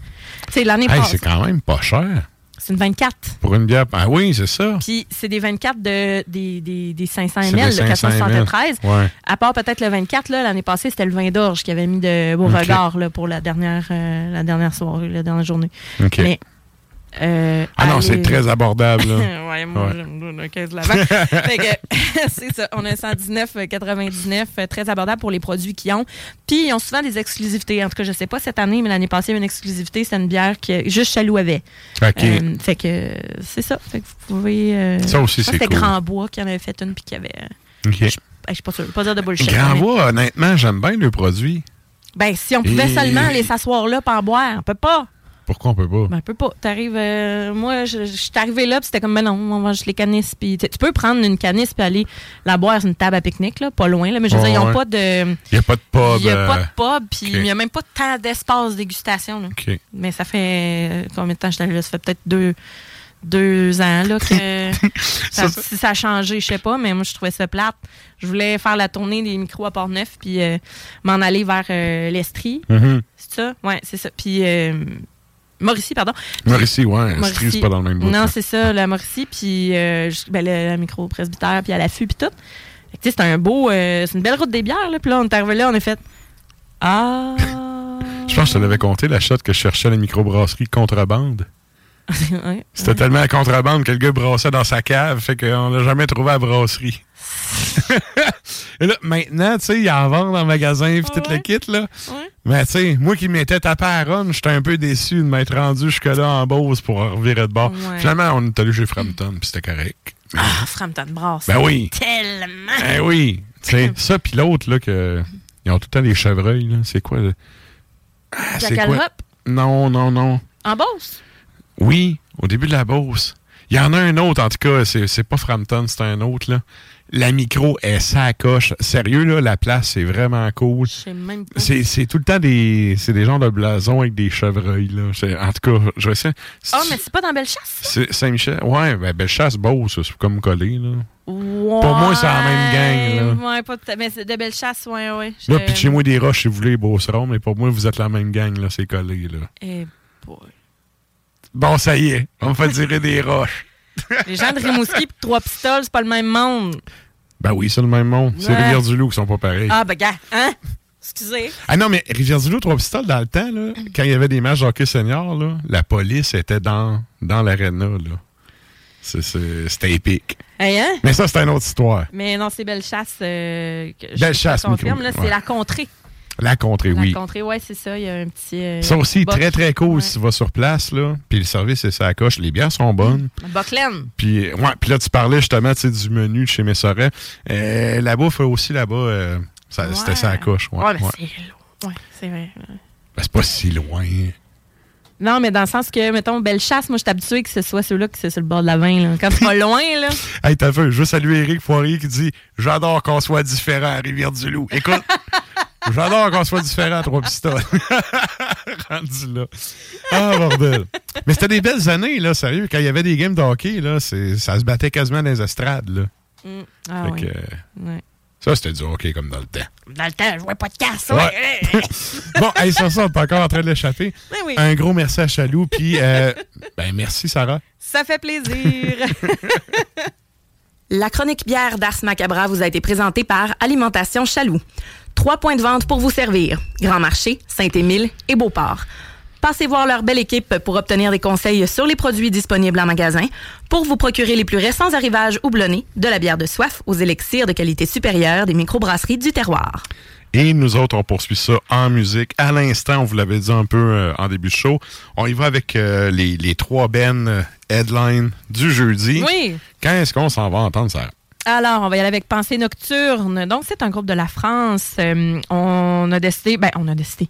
tu sais, l'année Hey, passée, c'est quand même pas cher c'est une 24. pour une bière. Ah oui, c'est ça. Puis c'est des 24 de, des, des, des 500 C'est ml, le 500 473. Ouais. À part peut-être le 24, là, l'année passée, c'était le vin d'orge qui avait mis de Beauregard là, pour la dernière, euh, la dernière soirée, la dernière journée. OK. Mais, euh, ah non, c'est très abordable. là. ouais, moi, j'aime fait que, c'est ça. On a 119,99, euh, très abordable pour les produits qu'ils ont. Puis, ils ont souvent des exclusivités. En tout cas, je sais pas cette année, mais l'année passée, il y une exclusivité. C'est une bière que juste Chaloux avait. OK. Euh, fait que, euh, c'est ça. Fait que vous pouvez. euh, Ça aussi, c'est que C'était cool. Grand Bois qui en avait fait une puis qui avait. euh, OK. je, hey, je suis pas sûre. Pas dire de bullshit. Grand Bois, honnêtement, j'aime bien le produit. Ben, si on pouvait Et- seulement aller s'asseoir là pour en boire, on peut pas. Pourquoi on peut pas? Ben, on peut pas. T'arrives. euh, moi, je, je suis arrivée là, puis c'était comme, ben non, on juste les canisses. Puis tu peux prendre une canisse puis aller la boire sur une table à pique-nique, là, pas loin. Là, mais je veux dire, ils n'ont ouais. pas de. Il n'y a pas de pub. Il n'y a pas euh, de pub, puis il n'y a même pas tant d'espace dégustation. Là. Mais ça fait. euh, Combien de temps je suis allée là? Ça fait peut-être deux, deux ans là, que. ça, Ça, ça- Si ça a changé, je sais pas, mais moi, je trouvais ça plate. Je voulais faire la tournée des micros à Port-Neuf, puis euh, m'en aller vers euh, l'Estrie. Mhm. C'est ça? Ouais, c'est ça. Puis. euh, Mauricie, pardon. Mauricie, ouais. Mauricie. C'est pas dans le même bout. Non, c'est ça, la Mauricie, puis euh, ben, le, la micro-presbytère, puis à l'affût, puis tout. C'est un beau. euh, c'est une belle route des bières, là. Puis là, on est arrivé là, on a fait. Ah. Je pense que je te l'avais compté, la shot que je cherchais à la microbrasserie contrebande. Ouais. C'était tellement à contrebande que le gars brassait dans sa cave, fait qu'on l'a jamais trouvé à la brasserie. Et là, maintenant, tu sais, il en vend dans le magasin, puis tout le kit, là. Ouais. Mais tu sais, moi qui m'étais tapé à la run, j'étais un peu déçu de m'être rendu jusque-là en Beauce pour revirer de bord. Finalement, on est allé chez Frampton, puis c'était correct. Ah, Frampton Brass. Ben oui. Tellement. Ben oui. Tu sais, ça, puis l'autre, là, que. Ils ont tout le temps des chevreuils, là. C'est quoi, là? Ah, c'est quoi? Non, non, non. En Beauce? Oui, au début de la Beauce. Il y en a un autre, en tout cas, c'est pas Frampton, c'est un autre, là. La micro est sacoche. Sérieux, là, la place, c'est vraiment cool. Sais. C'est tout le temps des. C'est des genres de blasons avec des chevreuils, là. En tout cas, je essayer. Ah, mais c'est pas dans Bellechasse? C'est Saint-Michel. Ouais, ben, Bellechasse, Beauce, c'est comme collé, là. Ouais. Pour moi, c'est la même gang, Ouais, pas à- Mais c'est de Bellechasse, ouais, ouais. Là, pitchez-moi des roches si vous voulez, Beauceron, mais pour moi, vous êtes la même gang, là. C'est collé, là. Eh, boy. Bon, ça y est, on me fait tirer des roches. Les gens de Rimouski et de Trois-Pistoles, c'est pas le même monde. Ben oui, c'est le même monde. C'est Ouais. Rivière-du-Loup qui sont pas pareils. Ah, ben, gars, hein? Excusez. Ah non, mais Rivière-du-Loup, trois pistoles, dans le temps, là, quand il y avait des matchs de hockey senior, là, la police était dans, dans l'aréna. là. C'est- c'est- C'était épique. Hey, hein? Mais ça, c'est une autre histoire. Mais non, c'est Bellechasse. Euh, que je- Bellechasse, je confirme, là, c'est ouais. la contrée. La contrée, La oui. contrée, ouais, c'est ça. Il y a un petit. euh, Ça aussi, très, très cool Ouais. si tu vas sur place, là. Puis le service est sa coche. Les bières sont bonnes. Boclaine. Puis, ouais, puis là, tu parlais justement du menu de chez Messorel. Euh, la bouffe aussi là-bas, euh, ça- c'était Ouais. sa coche. Ouais, Ouais, mais ouais. c'est. Ouais, c'est vrai. Ben, c'est pas si loin. Non, mais dans le sens que, mettons, Bellechasse, moi, je suis habituée que ce soit ceux-là qui c'est sur le bord de la vin. Là. Quand c'est pas loin, là. Hey, t'as vu, je veux saluer Eric Poirier qui dit J'adore qu'on soit différent à Rivière-du-Loup. Écoute, j'adore qu'on soit différent à Trois-Pistoles. Rendu là. Ah, bordel. Mais c'était des belles années, là, sérieux. Quand il y avait des games de hockey, là, c'est- ça se battait quasiment dans les estrades, là. Mm. Ah, que, ça, c'était du hockey comme dans le temps. Dans le temps, je jouais pas de casse. Ouais. Ouais. Bon, hey, sur ça, on est encore en train de l'échapper. Oui. Un gros merci à Chaloux, puis euh, ben merci, Sarah. Ça fait plaisir. La chronique bière d'Ars Macabra vous a été présentée par Alimentation Chaloux. Trois points de vente pour vous servir. Grand Marché, Saint-Émile et Beauport. Passez voir leur belle équipe pour obtenir des conseils sur les produits disponibles en magasin, pour vous procurer les plus récents arrivages houblonnés, de la bière de soif aux élixirs de qualité supérieure des microbrasseries du terroir. Et nous autres, on poursuit ça en musique. À l'instant, on vous l'avait dit un peu euh, en début de show, on y va avec euh, les, les trois bennes euh, headline du jeudi. Oui. Quand est-ce qu'on s'en va entendre ça? Alors, on va y aller avec Pensée Nocturne. Donc, c'est un groupe de la France. Euh, on a décidé, ben, on a décidé.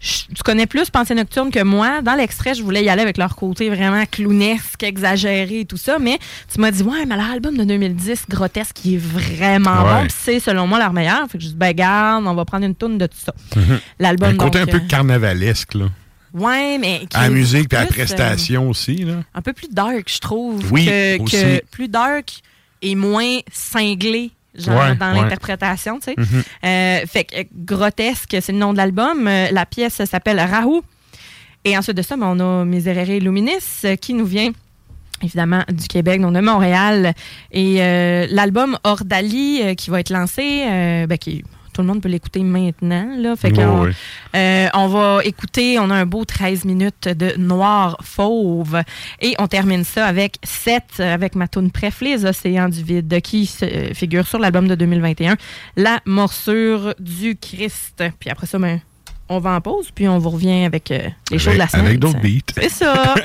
Je- tu connais plus Pensée Nocturne que moi. Dans l'extrait, je voulais y aller avec leur côté vraiment clownesque, exagéré et tout ça. Mais tu m'as dit, ouais, mais leur album de 2010, Grotesque, qui est vraiment Ouais. bon. Puis c'est, selon moi, leur meilleur. Fait que je dis, ben, garde, on va prendre une tourne de tout ça. Mhm. L'album, Un côté donc, un peu euh, carnavalesque, là. Ouais, mais. À la musique puis à la euh, prestation aussi, là. un peu plus dark, je trouve. Oui, que, aussi. que plus dark moins cinglé. Genre Ouais, dans ouais. l'interprétation, tu sais. Mhm. Euh, fait que grotesque, c'est le nom de l'album. La pièce s'appelle Rahou. Et ensuite de ça, ben, on a Miserere Luminis euh, qui nous vient évidemment du Québec, donc de Montréal. Et euh, l'album Ordali euh, qui va être lancé, euh, ben, qui, tout le monde peut l'écouter maintenant. Là, fait ouais. euh, on va écouter, on a un beau 13 minutes de Noir Fauve. Et on termine ça avec 7, avec ma tune préf, Les Océans du Vide, qui se- euh, figure sur l'album de 2021, La morsure du Christ. Puis après ça, ben, on va en pause, puis on vous revient avec euh, les shows de la semaine. avec d'autres beats. C'est ça.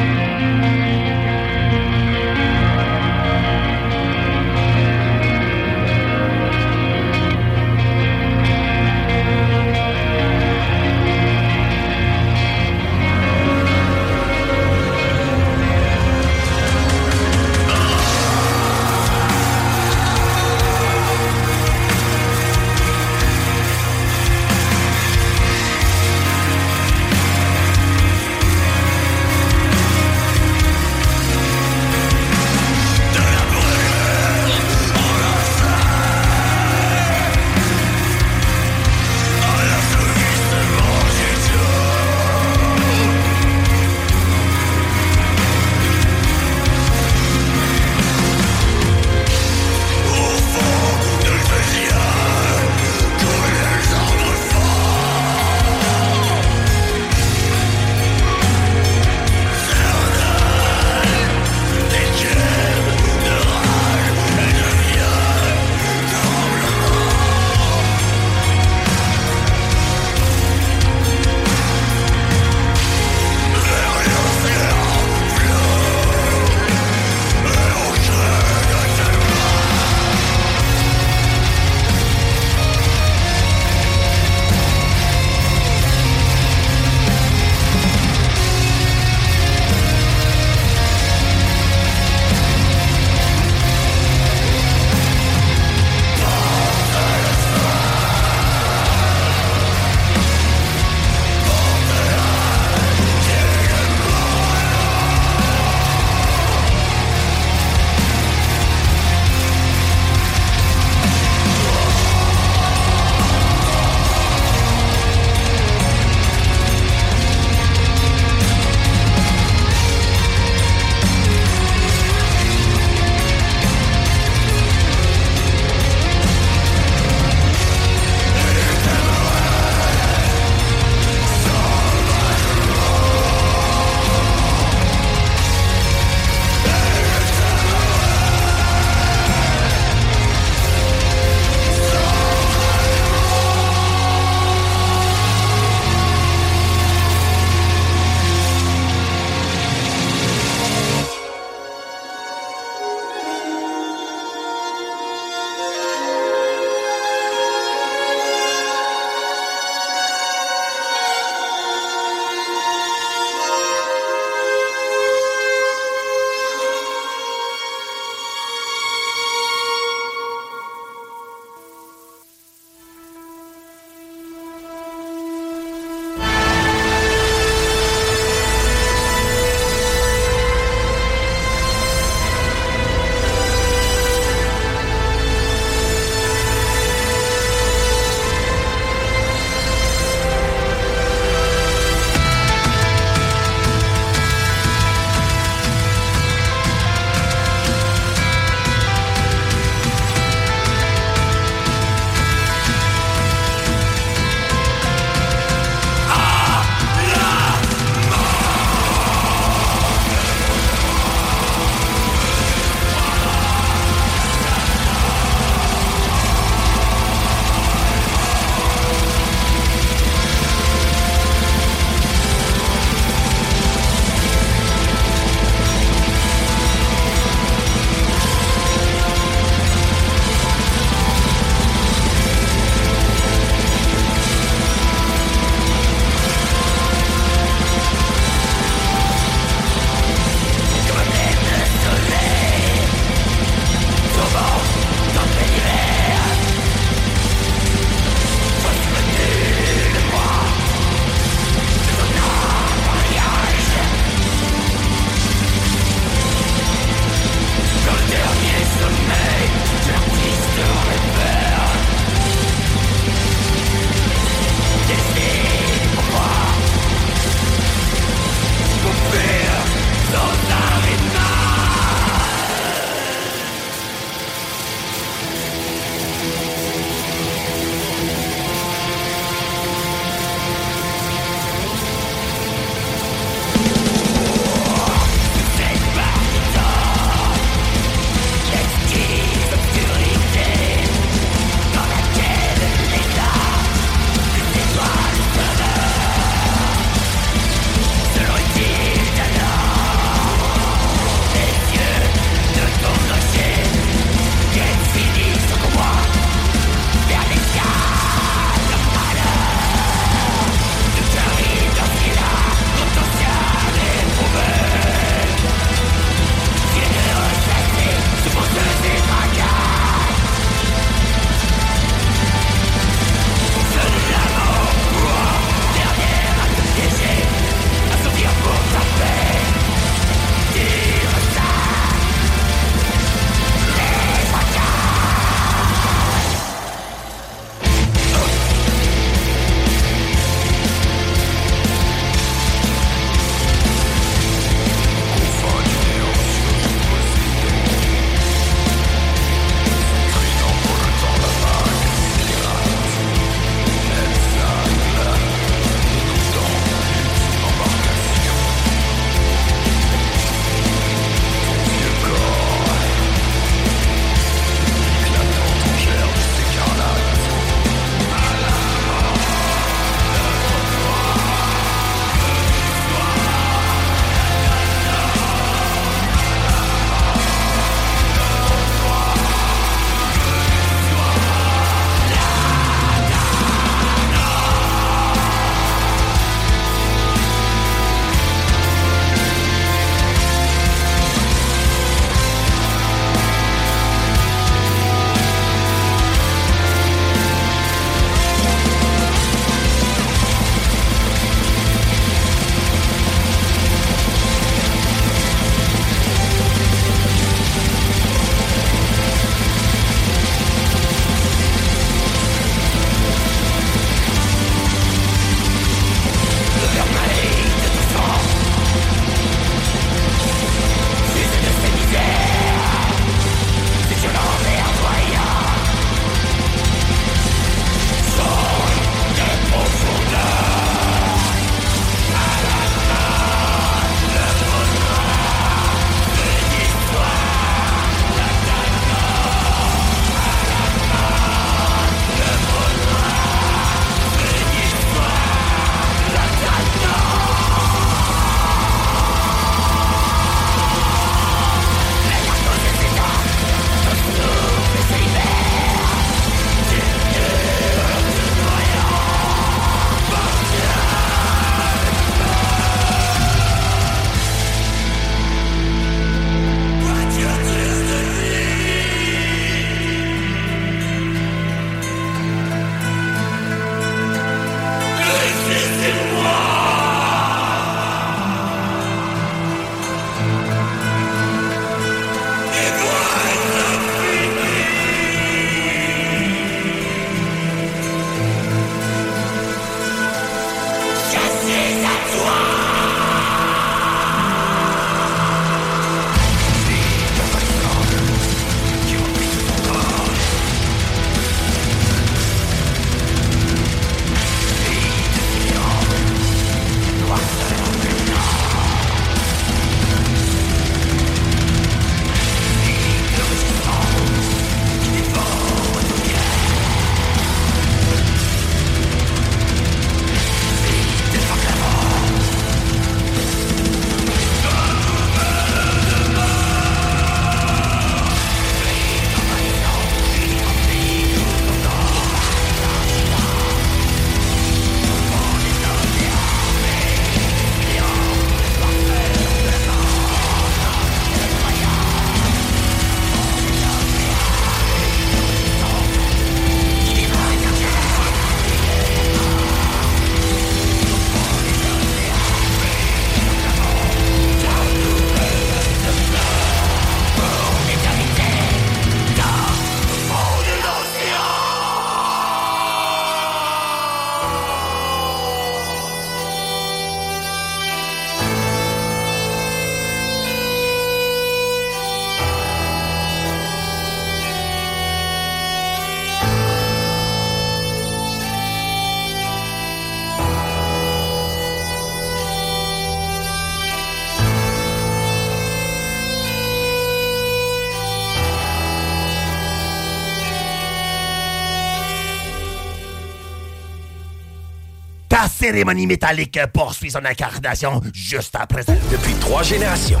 cérémonie métallique poursuit son incarnation juste après. Depuis trois générations.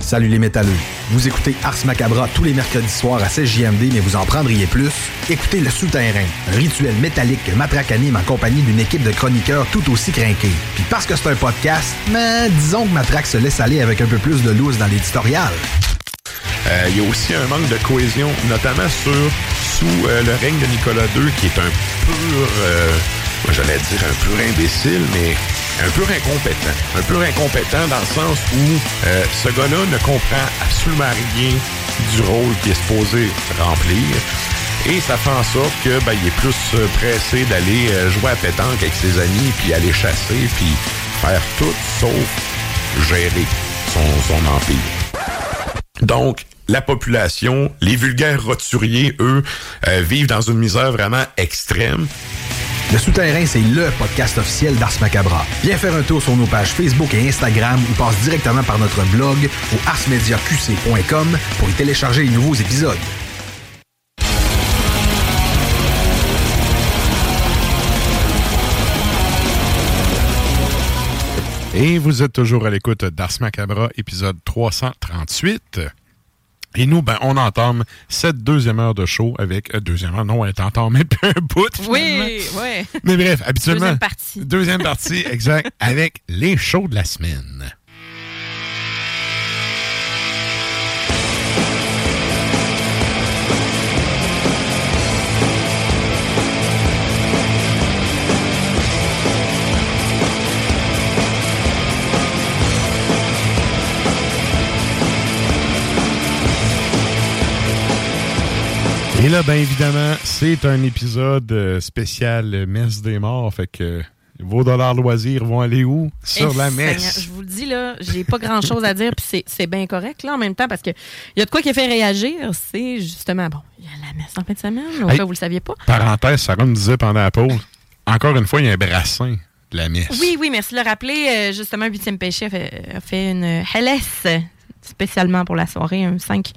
Salut les métalleux. Vous écoutez Ars Macabra tous les mercredis soirs à 16 JMD, mais vous en prendriez plus? Écoutez Le Souterrain, un rituel métallique que Matraque anime en compagnie d'une équipe de chroniqueurs tout aussi crinqués. Puis parce que c'est un podcast, mais disons que Matraque se laisse aller avec un peu plus de loose dans l'éditorial. Euh, Il y a aussi un manque de cohésion, notamment sur sous euh, le règne de Nicolas II, qui est un pur, euh, j'allais dire un pur imbécile, mais un pur incompétent. Un pur incompétent dans le sens où euh, ce gars-là ne comprend absolument rien du rôle qu'il est supposé remplir. Et ça fait en sorte que ben, il est plus euh, pressé d'aller euh, jouer à pétanque avec ses amis, puis aller chasser, puis faire tout sauf gérer son, son empire. Donc, la population, les vulgaires roturiers, eux, euh, vivent dans une misère vraiment extrême. Le Souterrain, c'est LE podcast officiel d'Ars Macabra. Viens faire un tour sur nos pages Facebook et Instagram ou passe directement par notre blog au arsmediaqc.com pour y télécharger les nouveaux épisodes. Et vous êtes toujours à l'écoute d'Ars Macabra, épisode 338. Et nous, ben, on entame cette deuxième heure de show avec... euh, deuxième heure, non, elle est entamée puis un bout, finalement. Oui, oui. Mais bref, habituellement... Deuxième partie. Deuxième partie, exact, avec les shows de la semaine. Et là, bien évidemment, c'est un épisode euh, spécial euh, Messe des morts. Fait que vos dollars loisirs vont aller où? Sur la messe. Je vous le dis, là, j'ai pas grand chose à dire, puis c'est- bien correct, là, en même temps, parce que il y a de quoi qui a fait réagir, c'est justement, bon, il y a la messe en fin de semaine, au Hey. cas où vous le saviez pas? Parenthèse, Sarah me disait pendant la pause, encore une fois, il y a un brassin de la messe. Oui, oui, merci de le rappeler. Euh, justement, Huitième Péché a fait, a fait une Helles spécialement pour la soirée, un 5,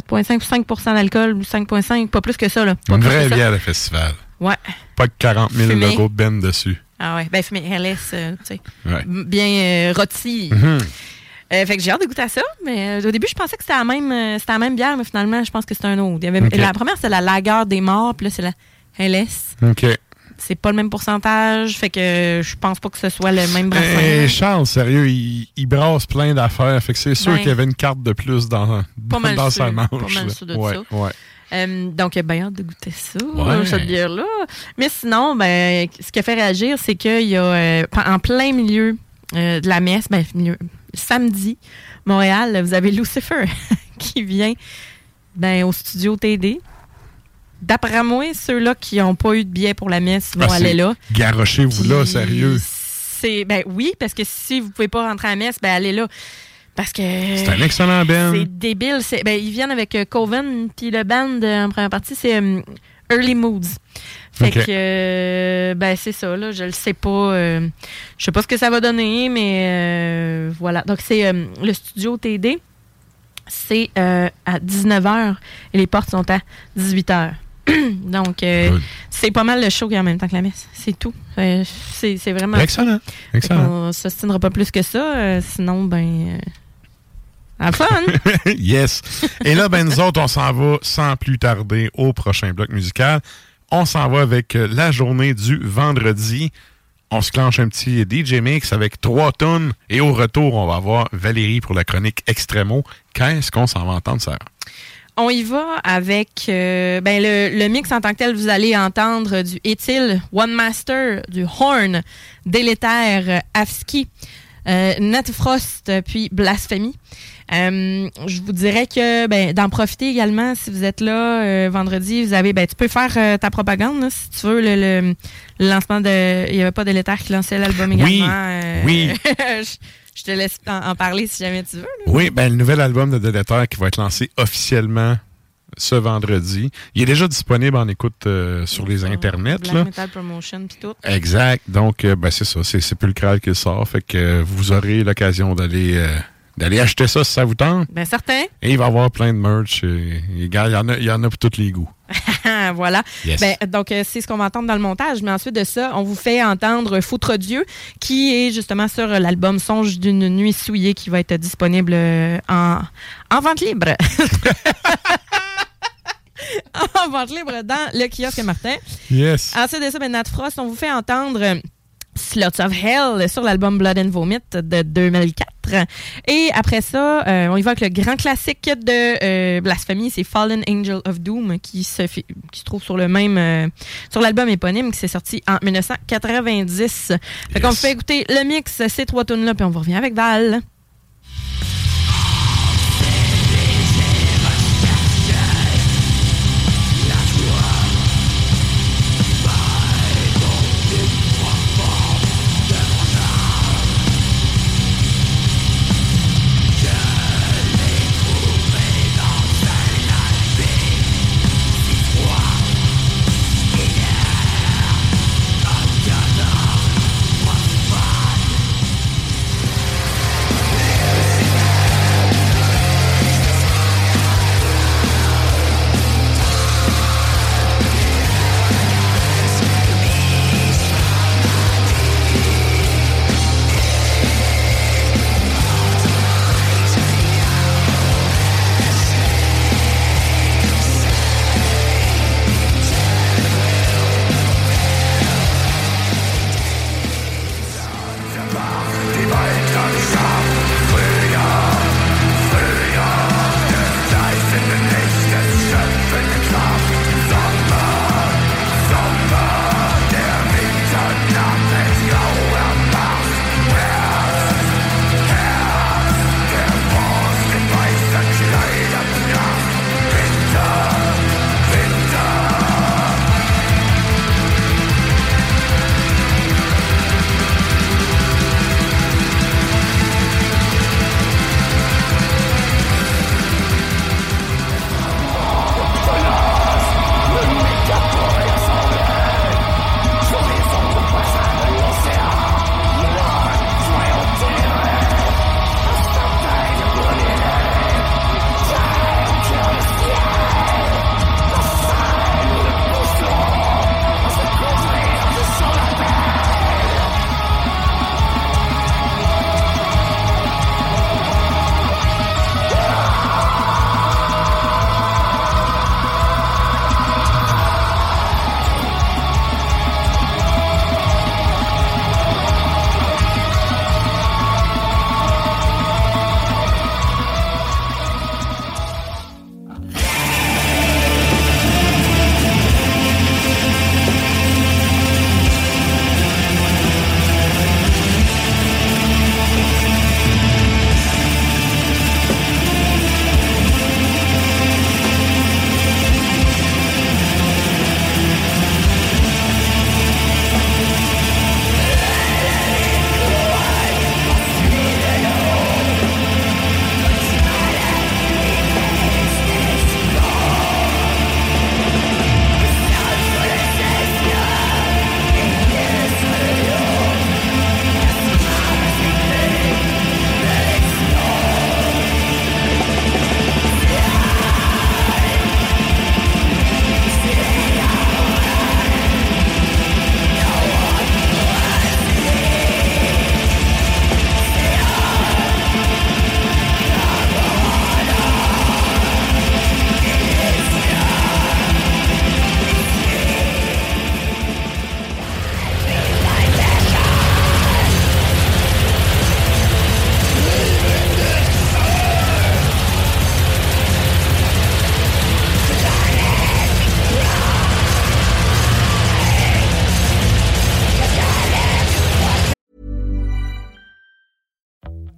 4,5 ou 5% d'alcool, ou 5,5, pas plus que ça. Là. Pas Une vraie que bière de festival. Ouais. Pas de 40 000 Fumée. logos de Ben dessus. Ah ouais, ben fumé Helles, euh, tu sais, Ouais. bien euh, rôti. Mhm. Euh, fait que j'ai hâte de goûter à ça, mais euh, au début, je pensais que c'était la même, c'était la même bière, mais finalement, je pense que c'est un autre. Il y avait- Ok. La première, c'est la lagueur des morts, puis là, c'est la Helles. OK. C'est pas le même pourcentage, fait que je pense pas que ce soit le même brassin. Eh, Charles, sérieux, il, il brasse plein d'affaires. Fait que c'est sûr Ben. qu'il y avait une carte de plus dans, Pas mal dans sûr, sa manche. pas mal sûr de ouais, ça. Ouais. Euh, donc, bien hâte de goûter ça, Ouais. cette bière-là. Mais sinon, ben, ce qui a fait réagir, c'est qu'il y a, euh, en plein milieu euh, de la messe, ben, milieu, samedi, Montréal, vous avez Lucifer qui vient ben, au studio TD. D'après moi, ceux-là qui n'ont pas eu de billet pour la messe vont Ah, aller là. Garochez-vous là, sérieux. C'est, ben oui, parce que si vous pouvez pas rentrer à la messe, ben allez là. Parce que. C'est un excellent Ben. C'est débile. C'est, ben, ils viennent avec euh, Coven, puis le band euh, en première partie, c'est euh, Early Moods. Fait que, ben, c'est ça, là. Je le sais pas. je sais pas ce que ça va donner, mais voilà. Donc, c'est le studio TD. C'est à 19h et les portes sont à 18h. Donc, euh, c'est pas mal le show qui est en même temps que la messe. C'est tout. Euh, c'est, vraiment. Excellent. Excellent. qu'on s'ostinera pas plus que ça. euh, sinon, ben. Have fun! yes. Et là, ben, nous autres, on s'en va sans plus tarder au prochain bloc musical. On s'en va avec la journée du vendredi. On se clenche un petit DJ Mix avec trois tonnes. Et au retour, on va avoir Valérie pour la chronique Extremo. Qu'est-ce qu'on s'en va entendre, Sarah? On y va avec euh, ben, le, le mix en tant que tel. Vous allez entendre du Ethyl, One Master, du Horn, Délétère, Afski, euh, Nat Frost, euh, puis Blasphémie. Euh, je vous dirais que ben, d'en profiter également si vous êtes là euh, vendredi, vous avez ben, tu peux faire euh, ta propagande là, si tu veux le, le- le lancement de il y avait pas Délétère qui lançait l'album également. Oui, euh, oui. je, te laisse en, en parler si jamais tu veux. là. Oui, ben, le nouvel album de Délétère qui va être lancé officiellement ce vendredi. Il est déjà disponible en écoute euh, sur les internets. Black Là. Metal Promotion puis tout. Exact. Donc, euh, ben, c'est ça. C'est Sépulcral qui sort. Fait que euh, vous aurez l'occasion d'aller euh, d'aller acheter ça si ça vous tente. Ben certain. Et il va y avoir plein de merch. gars, Il y, en a- il y en a pour tous les goûts. voilà. Yes. Ben, donc, euh, c'est ce qu'on va entendre dans le montage. Mais ensuite de ça, on vous fait entendre Foutre Dieu, qui est justement sur l'album Songe d'une nuit souillée, qui va être disponible euh, en, en vente libre. en vente libre dans le kiosque Martin. Yes. Ensuite de ça, ben, Nat Frost, on vous fait entendre euh, Slots of Hell sur l'album Blood and Vomit de 2004. Et après ça, euh, on y va avec le grand classique de euh, Blasphemy, c'est Fallen Angel of Doom, qui se, fait- qui se trouve sur le même euh, sur l'album éponyme qui s'est sorti en 1990. Fait qu'on fait écouter le mix, ces trois tunes là puis on vous revient avec Val.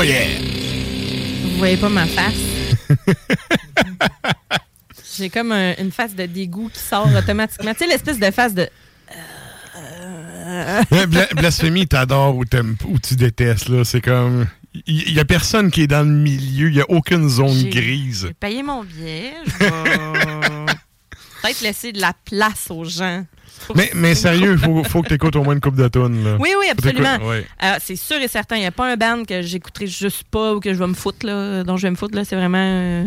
Oh yeah! Vous voyez pas ma face? J'ai comme un- une face de dégoût qui sort automatiquement. Tu sais, l'espèce de face de. Bla- Blasphémie, t'adores ou, ou tu détestes. là. C'est comme. Il y, a personne qui est dans le milieu. Il y a aucune zone grise. J'ai payé mon billet. Je vais peut-être laisser de la place aux gens. Mais, mais sérieux, il faut, faut que tu écoutes au moins une coupe de tonnes. là. Oui, oui, absolument. Euh, c'est sûr et certain. Il n'y a pas un band que j'écouterai juste pas ou que je vais me foutre, là, dont je vais me foutre. là. C'est vraiment. euh,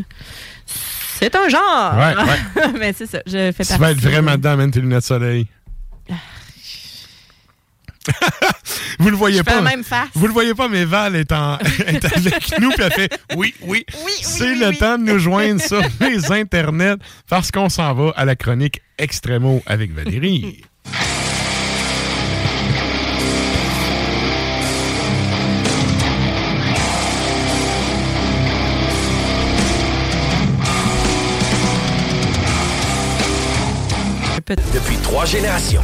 C'est un genre. Ouais, Mais c'est ça. Je fais Tu vas être partie. vraiment dedans, même tes lunettes de soleil. Vous le voyez Je fais pas. la même face. Vous le voyez pas, mais Val est, en, est avec nous puis elle fait oui, oui. C'est le temps de nous joindre sur les internets parce qu'on s'en va à la chronique Extremo avec Valérie. Depuis trois générations.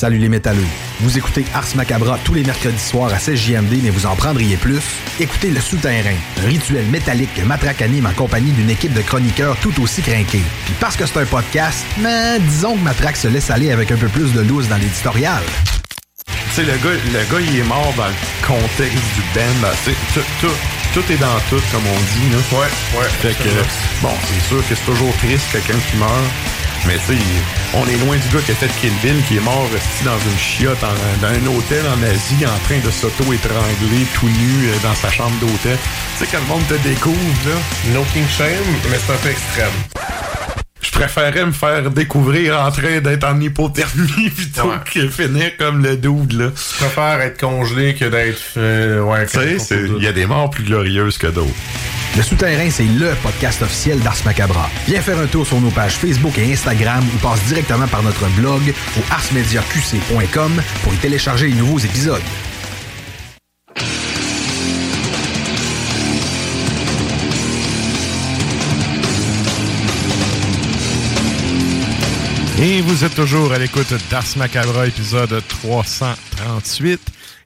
Salut les métalleux. Vous écoutez Ars Macabra tous les mercredis soirs à 16 JMD, mais vous en prendriez plus? Écoutez Le Souterrain, un rituel métallique que Matraque anime en compagnie d'une équipe de chroniqueurs tout aussi crinqués. Puis parce que c'est un podcast, mais disons que Matraque se laisse aller avec un peu plus de loose dans l'éditorial. Tu sais, le gars, le gars, il est mort dans le contexte du band. Tu sais, tout, tout, tout est dans tout, comme on dit. Là. Ouais, ouais. Fait que, bon, c'est sûr que c'est toujours triste quelqu'un qui meurt. Mais tu sais, on est loin du gars qui a fait Kill Bill, qui est mort resté dans une chiotte, en- dans un hôtel en Asie, en train de s'auto-étrangler tout nu euh, dans sa chambre d'hôtel. Tu sais, quand le monde te découvre, là. No King Shame, mais c'est un peu extrême. Je préférais me faire découvrir en train d'être en hypothermie plutôt que finir comme le dude, là. Je préfère être congelé que d'être. euh, ouais, Tu sais, il y a des morts plus glorieuses que d'autres. Le Souterrain, c'est LE podcast officiel d'Ars Macabra. Viens faire un tour sur nos pages Facebook et Instagram ou passe directement par notre blog au arsmediaqc.com pour y télécharger les nouveaux épisodes. Et vous êtes toujours à l'écoute d'Ars Macabra, épisode 338.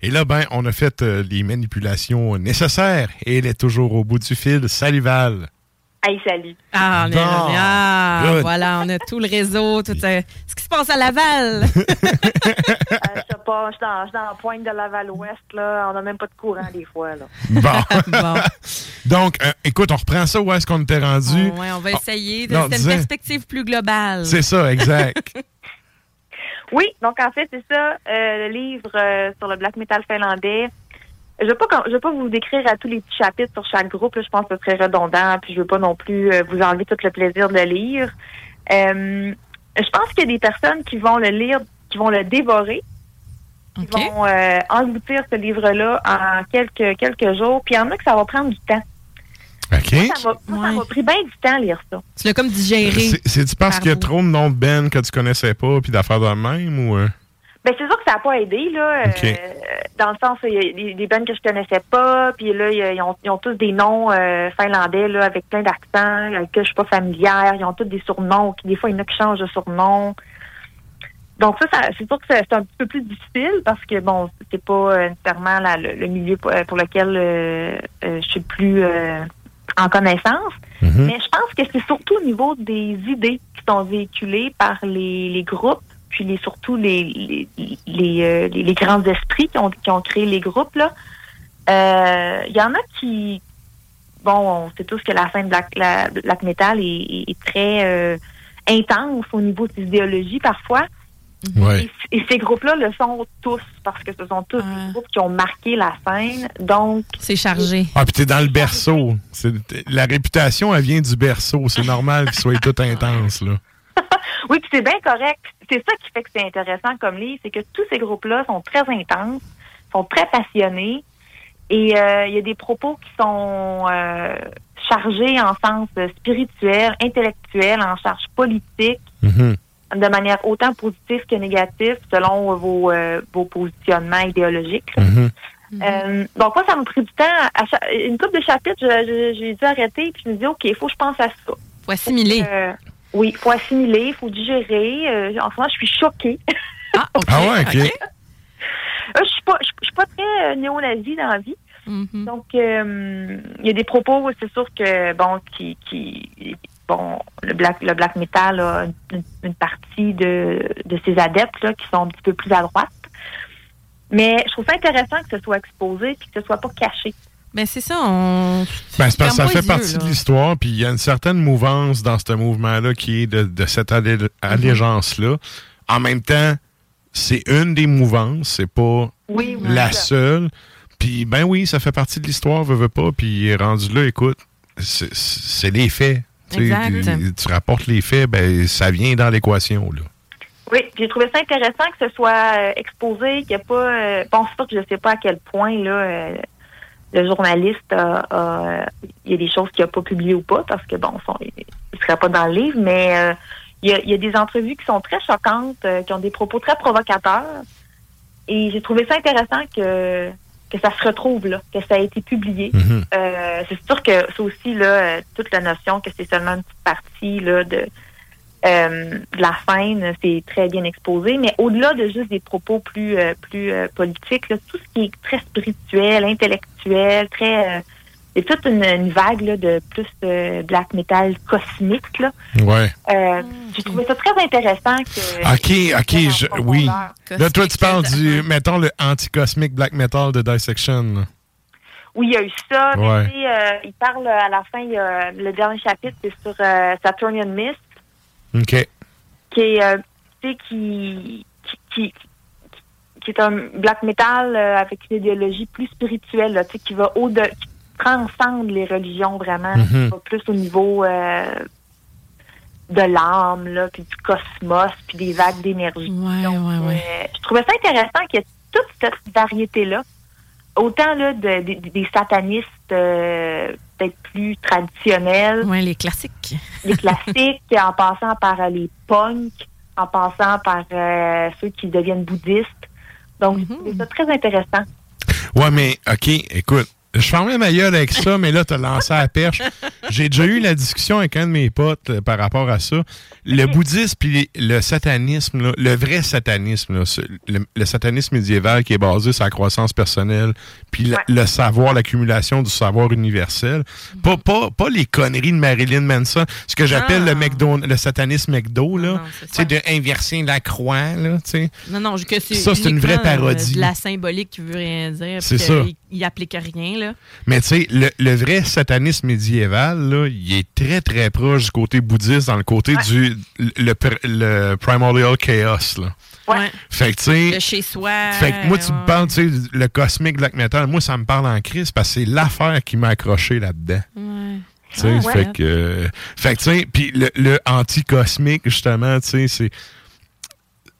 Et là, ben, on a fait euh, les manipulations nécessaires et elle est toujours au bout du fil. Salut Val. Hey, salut. Ah, on est Bon. revenu. Ah, voilà, on a tout le réseau, tout euh, ce qui se passe à Laval. Euh, je sais pas, je suis dans, je suis dans la pointe de Laval-Ouest, là. On n'a même pas de courant des fois, là. Bon. Donc, euh, écoute, on reprend ça où est-ce qu'on était rendu? Ouais, on va Ah, essayer. non, C'est une disais- perspective plus globale. C'est ça, exact. Oui, donc en fait, c'est ça, euh, le livre euh, sur le black metal finlandais. Je ne vais, pas je vais pas vous décrire à tous les petits chapitres sur chaque groupe, là, je pense que ce serait redondant, puis je veux pas non plus euh, vous enlever tout le plaisir de le lire. Euh, je pense qu'il y a des personnes qui vont le lire, qui vont le dévorer, qui vont engloutir ce livre-là en quelques, quelques jours, puis il y en a que ça va prendre du temps. OK. Moi, ça m'a m'a pris bien du temps à lire ça. Tu l'as comme digéré. C'est- C'est-tu parce qu'il y a trop de noms de Ben que tu connaissais pas puis d'affaires de même ou. euh? Ben, c'est sûr que ça n'a pas aidé, là. OK. euh, dans le sens, il y a des, des bands que je connaissais pas, puis là, ils ont, ils ont tous des noms euh, finlandais, là, avec plein d'accents, avec que je suis pas familière. Ils ont tous des surnoms, qui des fois, il y en a qui changent de surnom. Donc ça, ça c'est sûr que c'est c'est un petit peu plus difficile parce que, bon, c'est pas euh, nécessairement la- le, le milieu pour, lequel euh, euh, je suis plus euh, en connaissance. Mais je pense que c'est surtout au niveau des idées qui sont véhiculées par les, les groupes, puis les, surtout les, les, les, euh, les- grands esprits qui ont, qui ont créé les groupes. là. Euh, Il y en a qui... Bon, on sait tous que la scène Black, la, black Metal est, est- est très euh, intense au niveau des idéologies parfois. Ouais. Et, et ces groupes-là le sont tous, parce que ce sont tous des groupes qui ont marqué la scène. Donc, C'est chargé. Ah, puis t'es dans le berceau. C'est- La réputation, elle vient du berceau. C'est normal qu'il soit tout intense, là. Oui, puis c'est bien correct. C'est ça qui fait que c'est intéressant comme livre, c'est que tous ces groupes-là sont très intenses, sont très passionnés, et euh, il y a des propos qui sont euh, chargés en sens spirituel, intellectuel, en charge politique, de manière autant positive que négative, selon vos, euh, vos positionnements idéologiques. Euh, donc moi, ça m'a pris du temps. À cha- une couple de chapitres, je- je- j'ai dû arrêter, puis je me dis, OK, il faut que je pense à ça. Faut assimiler. Euh, oui, il faut assimiler, il faut digérer. Euh, en ce moment, je suis choquée. Ah, Ah ouais, OK. Euh, je suis pas, je, je suis pas très euh, néo-nazie dans la vie. Mhm. Donc, euh, il y a des propos, c'est sûr que, bon, qui, qui bon, le black, le black metal a une, une partie de, de ses adeptes là, qui sont un petit peu plus à droite. Mais je trouve ça intéressant que ce soit exposé et que ce soit pas caché. Ben c'est ça, on. Ben, c'est parce que ça fait partie de l'histoire, puis il y a une certaine mouvance dans ce mouvement-là qui est de, de cette allé- allégeance-là. En même temps, c'est une des mouvances, c'est pas Oui, oui. la seule. Puis, ben oui, ça fait partie de l'histoire, veut, veut pas. Puis, rendu là, écoute, c'est- c'est les faits. Tu sais, Exact. Tu, tu rapportes les faits, ben ça vient dans l'équation. là. Oui, j'ai trouvé ça intéressant que ce soit euh, exposé, qu'il n'y a pas. euh, bon, c'est sûr que je sais pas à quel point là euh, le journaliste il y a des choses qu'il n'a pas publiées ou pas, parce que bon, il ne serait pas dans le livre, mais il, y a, il y a des entrevues qui sont très choquantes, qui ont des propos très provocateurs. Et j'ai trouvé ça intéressant que que ça se retrouve là, que ça a été publié. Euh, c'est sûr que ça aussi là, euh, toute la notion que c'est seulement une petite partie là de euh, de la scène, c'est très bien exposé, mais au-delà de juste des propos plus plus politiques, là, tout ce qui est très spirituel, intellectuel, très euh, c'est toute une, une vague là, de plus de black metal cosmique. Là. Ouais. Euh, J'ai trouvé ça très intéressant que OK, OK, je- oui. Là, toi, tu parles du, mettons, le anti-cosmic black metal de Dissection. là. Oui, il y a eu ça. mais Ouais. tu sais, euh, il parle euh, à la fin, il y a, le dernier chapitre, c'est sur euh, Saturnian Mist, OK. qui est, euh, tu sais, qui, qui, qui, qui est un black metal euh, avec une idéologie plus spirituelle, là, tu sais, qui va au de qui transcende les religions vraiment, Mhm. plus au niveau euh, de l'âme, là, puis du cosmos, puis des vagues d'énergie. Donc, euh, je trouvais ça intéressant qu'il y ait toute cette variété-là. Autant là, de- de- des satanistes euh, peut-être plus traditionnels. Oui, les classiques. Les classiques, en passant par euh, les punks, en passant par euh, ceux qui deviennent bouddhistes. Donc, trouvais ça très intéressant. Ouais, mais OK, écoute, je fermais ma gueule avec ça, mais là, t'as lancé à la perche. J'ai déjà eu la discussion avec un de mes potes euh, par rapport à ça. Le bouddhisme puis le satanisme, là, le vrai satanisme, là, le, le satanisme médiéval qui est basé sur la croissance personnelle, puis le, le savoir, l'accumulation du savoir universel. Pas, pas, pas les conneries de Marilyn Manson, ce que j'appelle le, McDo, le satanisme McDo, là. Tu sais, de inverser la croix, là, tu sais. Non, non, que c'est Ça, c'est une vraie euh, parodie. de la symbolique qui veut rien dire. C'est ça. Il applique rien, là. Mais tu sais, le, le vrai satanisme médiéval, là, il est très, très proche du côté bouddhiste, dans le côté du le, le primordial chaos. Là. Ouais. Fait que tu sais. De chez soi. Fait que moi, tu me parles, tu sais, le cosmic black metal, moi, ça me parle en crise parce que c'est l'affaire qui m'a accroché là-dedans. Ouais. Tu sais, Ah, fait que, euh, fait que, tu sais, puis le, le anti-cosmique, justement, tu sais, c'est,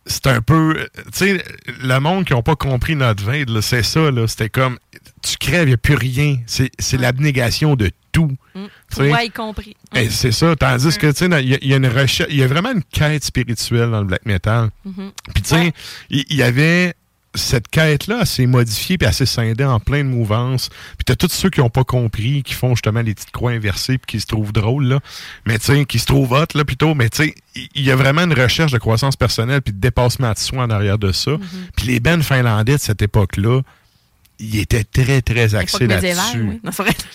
c'est un peu, tu sais, le monde qui n'a pas compris notre veille, là, c'est ça, là, c'était comme, tu crèves, il n'y a plus rien, c'est, l'abnégation de tout. Mm. Toi y compris. Eh, c'est ça, tandis que, tu sais, il y, a- il y a une recherche, il y a vraiment une quête spirituelle dans le black metal. Mhm. Puis, tu sais, il y, avait cette quête-là assez modifiée puis assez scindée en plein de mouvances. Puis, t'as tous ceux qui n'ont pas compris, qui font justement les petites croix inversées puis qui se trouvent drôles, là. Mais, tu sais, qui se trouvent hot, là, plutôt. Mais, tu sais, il y a vraiment une recherche de croissance personnelle puis de dépassement de soi en arrière de ça. Puis, les bands finlandais de cette époque-là, ils étaient très, très médiévale, là-dessus. oui.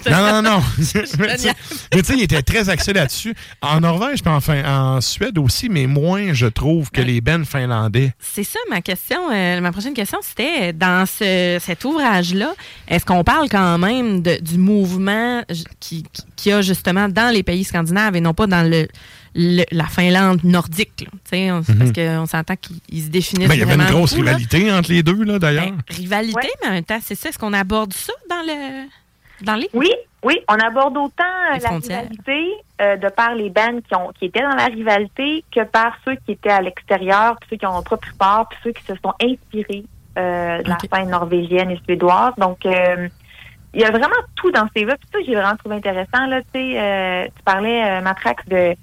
Non. Non, non, mais tu sais, il était très axé là-dessus. En Norvège, puis enfin, en Suède aussi, mais moins, je trouve, que les bands finlandais. C'est ça ma question. euh, ma prochaine question, c'était dans ce, cet ouvrage-là, est-ce qu'on parle quand même de- du mouvement j- qui, qui- qu'il y a justement dans les pays scandinaves et non pas dans le, le- la Finlande nordique? là? Tu sais, on- Parce Mhm. qu'on s'entend qu'ils se définissent Ben, il y avait une grosse beaucoup, là. rivalité entre les deux, là, d'ailleurs. Rivalité, mais en même temps, c'est ça. Est-ce qu'on aborde ça dans le dans les? Oui, oui, on aborde autant euh, Les la frontières. rivalité euh, de par les bands qui, ont, qui étaient dans la rivalité que par ceux qui étaient à l'extérieur, puis ceux qui n'ont pas pris part, puis ceux qui se sont inspirés euh, de la scène norvégienne et suédoise. Donc, euh, il y a vraiment tout dans ces livres. Puis ça, j'ai vraiment trouvé intéressant. Là, tu sais, euh, tu parlais, euh, Matrax, de,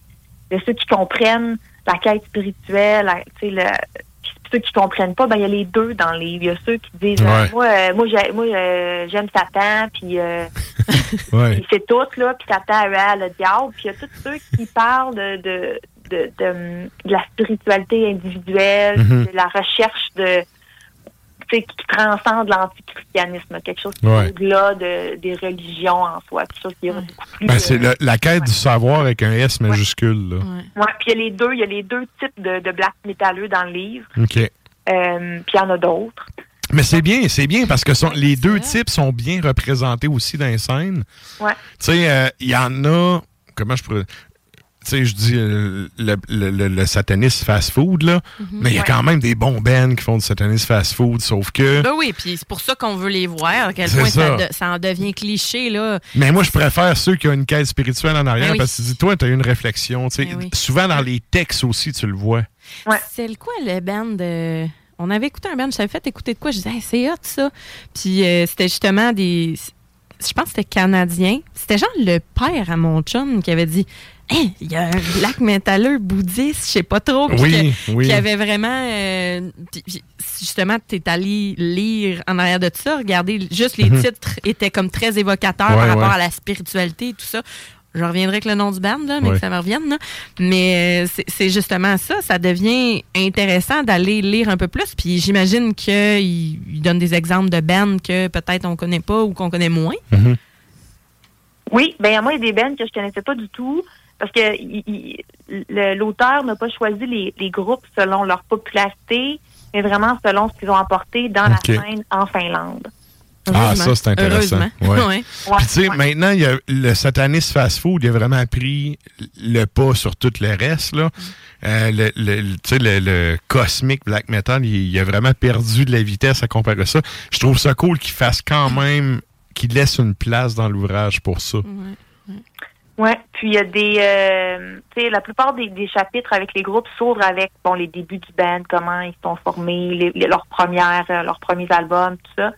de ceux qui comprennent la quête spirituelle, la- tu sais, le, ceux qui comprennent pas, ben il y a les deux dans les. Il y a ceux qui disent euh, moi, euh, moi, j'ai- moi euh, j'aime Satan, puis euh, Ouais. fait tout, là, puis Satan euh, le diable. Puis il y a tous ceux qui parlent de, de, de, de, de la spiritualité individuelle, Mhm. de la recherche de qui transcende l'antichristianisme, quelque chose qui Ouais. est au-delà de, des religions en soi, quelque chose qui est beaucoup plus... Ben, c'est euh, la quête du savoir avec un S majuscule. Là. Ouais, puis il y a les deux, il y a les deux types de, de black métalleux dans le livre. OK. Euh, puis il y en a d'autres. Mais c'est bien, c'est bien parce que les deux types sont bien représentés aussi dans les scènes. Ouais. Tu sais, euh, il y en a. Comment je pourrais. Tu sais, je dis euh, le, le, le- le sataniste fast-food, là. Mais il y a Ouais. quand même des bons bands qui font du sataniste fast-food, sauf que. Ben oui, puis c'est pour ça qu'on veut les voir, à quel C'est point ça. ça. de- ça en devient cliché, là. Mais moi, je préfère ceux qui ont une quête spirituelle en arrière Ben oui. parce que tu dis, toi, tu as une réflexion. tu sais. Ben oui. Souvent, dans les textes aussi, tu le vois. C'est le quoi le band de- On avait écouté un band, je t'avais fait écouter de quoi, je disais Hey, c'est hot ça. Puis euh, c'était justement des je pense que c'était canadien. C'était genre le père à mon chum qui avait dit Hey, il y a un black metaleur bouddhiste, je sais pas trop. Oui, que- oui. Qui avait vraiment. euh, justement, tu es allé lire en arrière de ça, regarder juste les Mhm. titres étaient comme très évocateurs Ouais, par rapport ouais. à la spiritualité et tout ça. Je reviendrai avec le nom du band, là, mais Ouais. que ça me revienne. là. Mais euh, c'est- justement ça. Ça devient intéressant d'aller lire un peu plus. Puis j'imagine qu'il il donne des exemples de bands que peut-être on connaît pas ou qu'on connaît moins. Oui, ben moi, il y a des bands que je connaissais pas du tout parce que l'auteur n'a pas choisi les, les groupes selon leur popularité, mais vraiment selon ce qu'ils ont apporté dans la scène en Finlande. Ah, ça, c'est intéressant. Heureusement. Ouais. Ouais. Puis, tu sais, maintenant, il y a le sataniste fast-food, il a vraiment pris le pas sur tout le reste. Là. Euh, le, le- le- tu sais, le, le cosmic black metal, il, il a vraiment perdu de la vitesse à comparer ça. Je trouve ça cool qu'il fasse quand même, qu'il laisse une place dans l'ouvrage pour ça. Ouais, puis il y a des, euh, tu sais, la plupart des, chapitres avec les groupes s'ouvrent avec bon les débuts du band, comment ils sont formés, les, leurs premières, euh, leurs premiers albums, tout ça.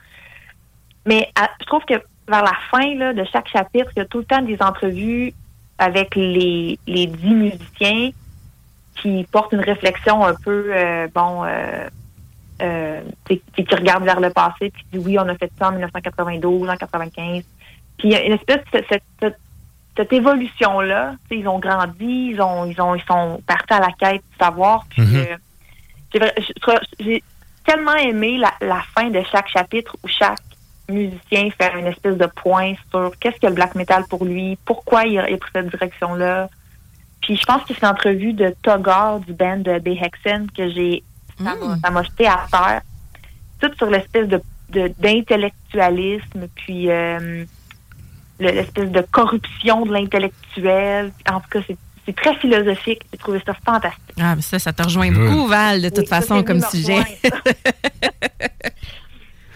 Mais je trouve que vers la fin là, de chaque chapitre, il y a tout le temps des entrevues avec les les dix musiciens qui portent une réflexion un peu euh, bon. Euh, euh, qui regardent vers le passé, puis qui dit oui, on a fait ça en 1992, en 95. Puis il y a une espèce de cette, cette- cette évolution-là, ils ont grandi, ils ont, ils ont, ils sont partis à la quête du savoir. Puis Mhm. euh, j'ai tellement aimé la, la fin de chaque chapitre où chaque musicien fait une espèce de point sur qu'est-ce que le black metal pour lui, pourquoi il a, il a pris cette direction-là. Puis je pense que c'est une entrevue de Togar du band de Behexen que j'ai ça m'a- ça m'a jeté à terre. Tout sur l'espèce de de- d'intellectualisme, puis euh, l'espèce de corruption de l'intellectuel. En tout cas, c'est c'est très philosophique. J'ai trouvé ça fantastique. Ah, mais ça, ça te rejoint Good. beaucoup, Val, de toute Oui, façon, comme sujet.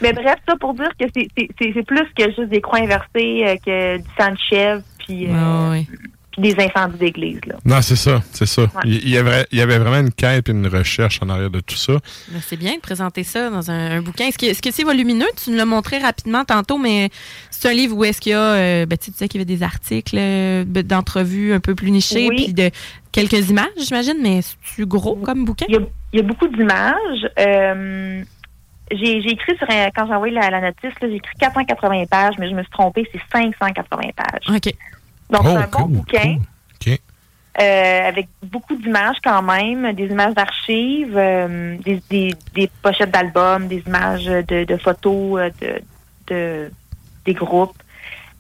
Mais bref, ça pour dire que c'est- c'est c'est- c'est plus que juste des croix inversées, euh, que du sang de chèvre, puis euh, puis des incendies d'église. Non, c'est ça, c'est ça. Ouais. Il, il y avait, il y avait vraiment une quête et une recherche en arrière de tout ça. Ben, C'est bien de présenter ça dans un, un bouquin. Est-ce que est-ce que c'est volumineux? Tu nous l'as montré rapidement tantôt, mais c'est un livre où est-ce qu'il y a, euh, ben, tu sais, qu'il y avait des articles euh, ben, d'entrevues un peu plus nichés, Oui. puis de quelques images, j'imagine, mais c'est gros comme bouquin? Il y a, il y a beaucoup d'images. Euh, j'ai j'ai écrit sur un- quand j'ai envoyé la, la notice, là, j'ai écrit 480 pages, mais je me suis trompée, c'est 580 pages. OK. Donc, Oh, c'est un bon cool, bouquin. OK. euh, avec beaucoup d'images quand même, des images d'archives, euh, des, des, des pochettes d'albums, des images de, de photos euh, de, de- des groupes.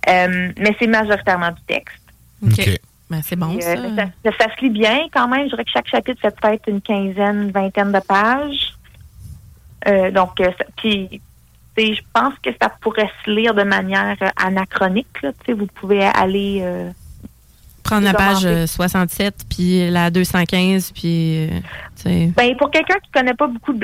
Euh, mais c'est majoritairement du texte. OK. Ben, c'est bon, Et, ça. euh, ça, ça- ça se lit bien quand même. Je dirais que chaque chapitre fait peut-être une quinzaine, une vingtaine de pages. Euh, donc, euh, ça- puis, je pense que ça pourrait se lire de manière euh, anachronique. Là, vous pouvez aller euh, Prendre la page commenter. euh, 67, puis la 215, puis, euh. Ben, pour quelqu'un qui connaît pas beaucoup de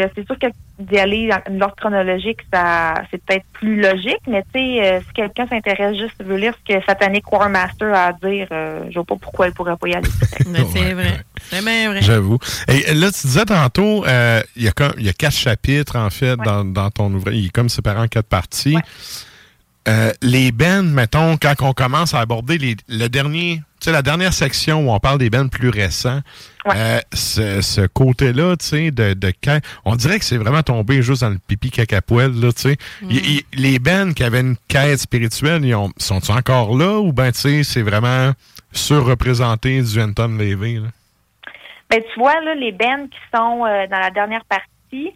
euh, c'est sûr que d'y aller dans l'ordre chronologique, ça, c'est peut-être plus logique, mais tu sais, euh, si quelqu'un s'intéresse juste, veut lire ce que Satanic War Master a à dire, euh, je vois pas pourquoi il pourrait pas y aller. Ben, c'est vrai. C'est bien vrai. J'avoue. Et là, tu disais tantôt, euh, il y, a comme- il y a quatre chapitres, en fait, dans, dans ton ouvrage. Il est comme séparé en quatre parties. Euh, les bands, mettons, quand on commence à aborder les, le dernier, tu sais, la dernière section où on parle des bands plus récents, euh, ce, ce côté-là, tu sais, de, de quand- on dirait que c'est vraiment tombé juste dans le pipi cacapoel, là, tu sais. Il- les bands qui avaient une quête spirituelle, ils ont- sont-ils encore là ou ben, tu sais, c'est vraiment surreprésenté du Anton Levy, là? Ben, tu vois, là, les bands qui sont euh, dans la dernière partie,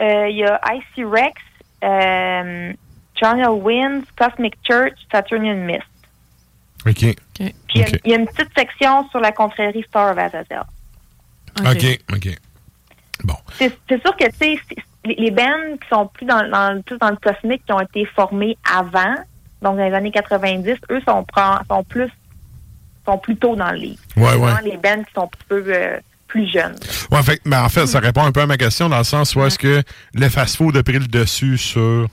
Euh, Il y a Icy Rex, euh, Journal Winds, Cosmic Church, Saturnian Mist. OK. Puis il y y, a une petite section sur la confrérie Star of Azazel. OK, OK. C'est c'est sûr que, tu sais, les, bands qui sont plus dans, dans, plus dans le cosmique, qui ont été formés avant, donc dans les années 90, eux sont, sont plus sont plus tôt dans le livre. Ouais, ouais. les bands qui sont un petit peu euh, plus jeunes. Ouais, fait, ben, en fait, ça répond un peu à ma question dans le sens où est-ce que le fast-food a pris le dessus sur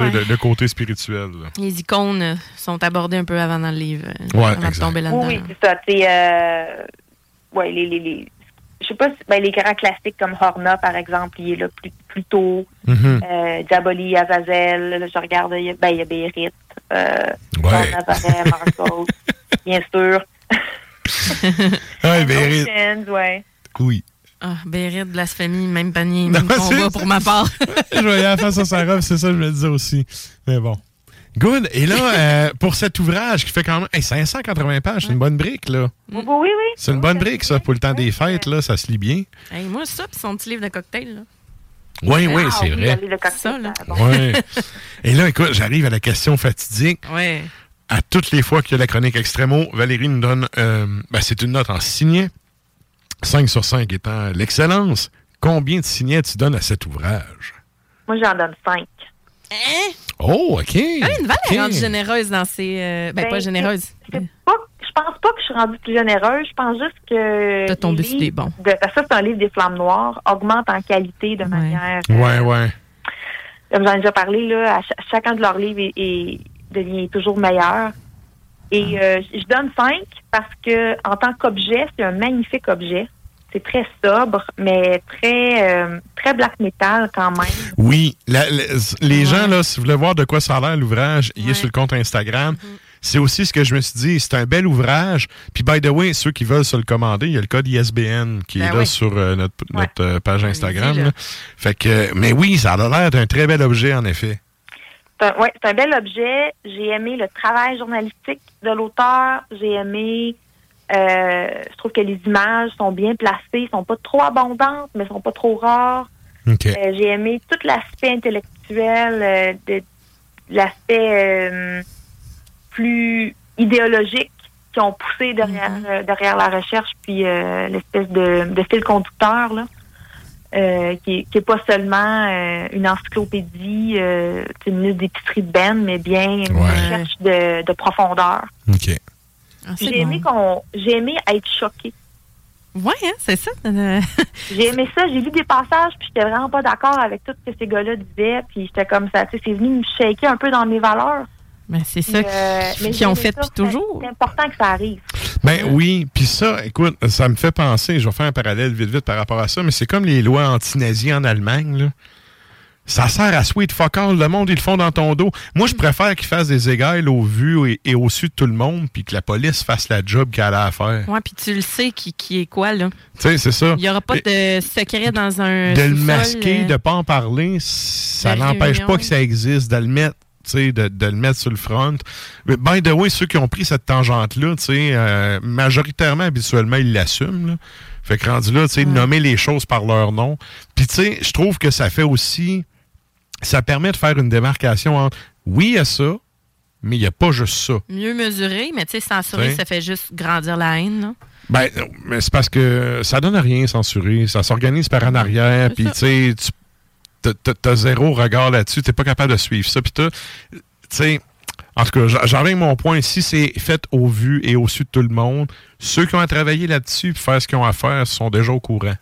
Ouais. le, le côté spirituel. là. Les icônes euh, sont abordées un peu avant dans le livre. euh, Ouais, avant de exact. tomber là-dedans. Oui, oui, c'est ça. Euh, ouais, les, les, les, je sais pas, si- ben, les grands classiques comme Horna, par exemple, il est là plus, plus tôt. Mhm. Euh, Diaboli, Azazel, là, je regarde, il y a, ben, il y a Bérit, euh, Ouais. Marcos, bien sûr. Ouais, Bérit. Ouais. Oui. Ah, Bérit, blasphémie, même panier, Non, même combat c'est- pour ma part. je voyais la face à sa robe, c'est ça que je me disais aussi. Mais bon. Good. Et là, euh, pour cet ouvrage qui fait quand même hey, 580 pages, c'est une bonne brique, là. Oui, oui, oui. C'est une bonne brique, ça, pour le temps des fêtes, là. Ça se lit bien. Hey, moi, ça, puis son petit livre de cocktail, là. Oui, oui, Ah, c'est oui, vrai. allez, le cocktail, Ça, là. bon. Ouais. Et là, écoute, j'arrive à la question fatidique. Ouais. À toutes les fois qu'il y a la chronique Extremo, Valérie nous donne, euh, ben, c'est une note en signet. 5 sur 5 étant l'excellence. Combien de signets tu donnes à cet ouvrage? Moi, j'en donne cinq. Hein? Oh, OK. Ah, une Val OK. est rendue généreuse dans ses. euh, ben, Ben, pas généreuse. Je pense pas que je suis rendue plus généreuse. Je pense juste que. T'as tombé sur des bons. de- parce que ça, c'est un livre des flammes noires, augmente en qualité de manière. euh, Ouais, ouais. comme j'en ai déjà parlé, là, à cha- chacun de leurs livres est, est- devient toujours meilleur. Et euh, je donne cinq parce que en tant qu'objet, c'est un magnifique objet. C'est très sobre, mais très euh, très black metal quand même. Oui, la- la- les gens, là, si vous voulez voir de quoi ça a l'air, l'ouvrage, il est sur le compte Instagram. C'est aussi ce que je me suis dit. C'est un bel ouvrage. Puis, by the way, ceux qui veulent se le commander, il y a le code ISBN qui Ben est là oui. sur euh, notre, notre euh, page Instagram. Fait que, mais oui, ça a l'air d'un très bel objet, en effet. Ouais, c'est un bel objet. J'ai aimé le travail journalistique de l'auteur. J'ai aimé. Euh, je trouve que les images sont bien placées, sont pas trop abondantes, mais sont pas trop rares. Euh, J'ai aimé tout l'aspect intellectuel, euh, de, l'aspect plus idéologique qui ont poussé derrière, euh, derrière la recherche, puis l'espèce de, de fil conducteur là, qui, est, qui est pas seulement une encyclopédie, une liste d'épicerie de Ben, mais bien une recherche de, de profondeur. OK. Ah, J'ai aimé qu'on, j'ai aimé être choquée. Ouais, hein, c'est ça. J'ai aimé ça. J'ai lu des passages, puis j'étais vraiment pas d'accord avec tout ce que ces gars-là disaient. Puis j'étais comme ça, tu sais, c'est venu me shaker un peu dans mes valeurs. ben, c'est ça euh, mais qu'ils ont fait depuis toujours. C'est important que ça arrive. Ben oui, puis ça, écoute, ça me fait penser, je vais faire un parallèle vite vite par rapport à ça, mais c'est comme les lois anti-nazis en Allemagne, là. Ça sert à sweet fuck all, le monde, ils le font dans ton dos. Moi, je préfère qu'ils fassent des égales au vu et, et au su de tout le monde, puis que la police fasse la job qu'elle a à faire. Ouais, puis tu le sais qui, qui est quoi, là. Tu sais, c'est ça. Il n'y aura pas de secret dans un. de le masquer, euh, de pas en parler, ça n'empêche pas que ça existe, de le mettre. tu sais, De, de le mettre sur le front. Mais by the way, ceux qui ont pris cette tangente-là, tu sais, euh, majoritairement, habituellement, ils l'assument. Fait que rendu là, tu sais, nommer les choses par leur nom. Puis, tu sais, je trouve que ça fait aussi. Ça permet de faire une démarcation entre oui, il y a ça, mais il n'y a pas juste ça. Mieux mesuré, mais tu sais, censurer, ça fait juste grandir la haine. Ben, non, mais c'est parce que ça donne à rien censurer. Ça s'organise par en arrière. Puis, tu sais, t'as- zéro regard là-dessus. T'es pas capable de suivre ça. Puis, tu sais, en tout cas, j'en- mon point. Si c'est fait au vu et au su de tout le monde, ceux qui ont à travailler là-dessus puis faire ce qu'ils ont à faire sont déjà au courant.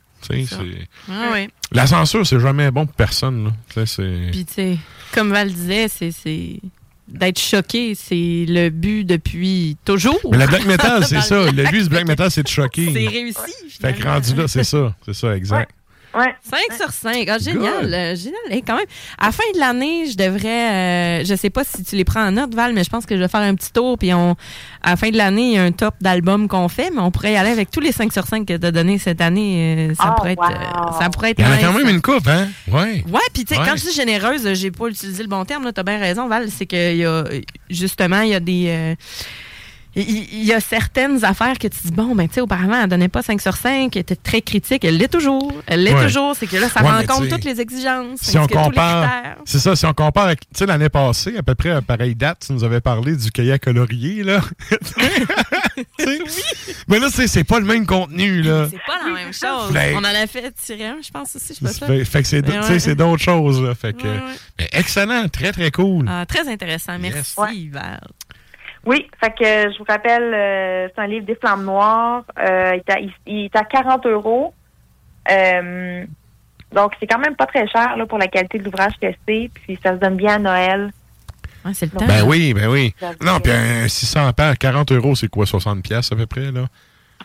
Ah. La censure, c'est jamais bon pour personne. là. Puis, comme Val disait, c'est-. D'être choqué, c'est le but depuis toujours. Mais la black metal, c'est ça. Le but du black metal, c'est de choquer. C'est réussi. Fait que rendu là, c'est ça. C'est ça, exact. Ouais. 5 sur 5. Ah, génial. Euh, génial. Et quand même, à la fin de l'année, je devrais. euh, je sais pas si tu les prends en note, Val, mais je pense que je vais faire un petit tour. Puis on, à la fin de l'année, il y a un top d'albums qu'on fait, mais on pourrait y aller avec tous les 5 sur 5 que tu as donné cette année. euh, ça, Oh, pourrait être, euh, ça pourrait être. Il y en a quand même une coupe, hein? Ouais. Ouais, puis tu sais, Ouais. quand je dis généreuse, j'ai pas utilisé le bon terme, là, t'as bien raison, Val, c'est qu'il y a, justement, il y a des, euh, il y, a certaines affaires que tu dis, bon, ben, tu sais, auparavant, elle donnait pas 5 sur 5, elle était très critique, elle l'est toujours. Elle l'est Ouais. toujours, c'est que là, ça Ouais, sais, toutes les exigences. Si on compare, c'est ça, si on compare avec, tu sais, l'année passée, à peu près à pareille date, tu nous avais parlé du kayak colorier, là. Sais? Mais là, c'est c'est pas le même contenu, là. C'est pas la même chose. Ben- On en a fait tirer un, je pense aussi, je sais pas ça. Fait, fait que c'est ouais. d'autres choses, là. Fait que, Ouais, ouais. mais excellent, très, très cool. Ah, très intéressant. Merci, Val. Oui, fait que je vous rappelle, euh, c'est un livre des flammes noires. Euh, il, est à, il- il est à 40 euros. Euh, donc, c'est quand même pas très cher là, pour la qualité de l'ouvrage que c'est. Puis, ça se donne bien à Noël. c'est le temps. Ben oui, ben oui. Non, puis un 600 paires, 40 euros, c'est quoi, 60 pièces à peu près, là?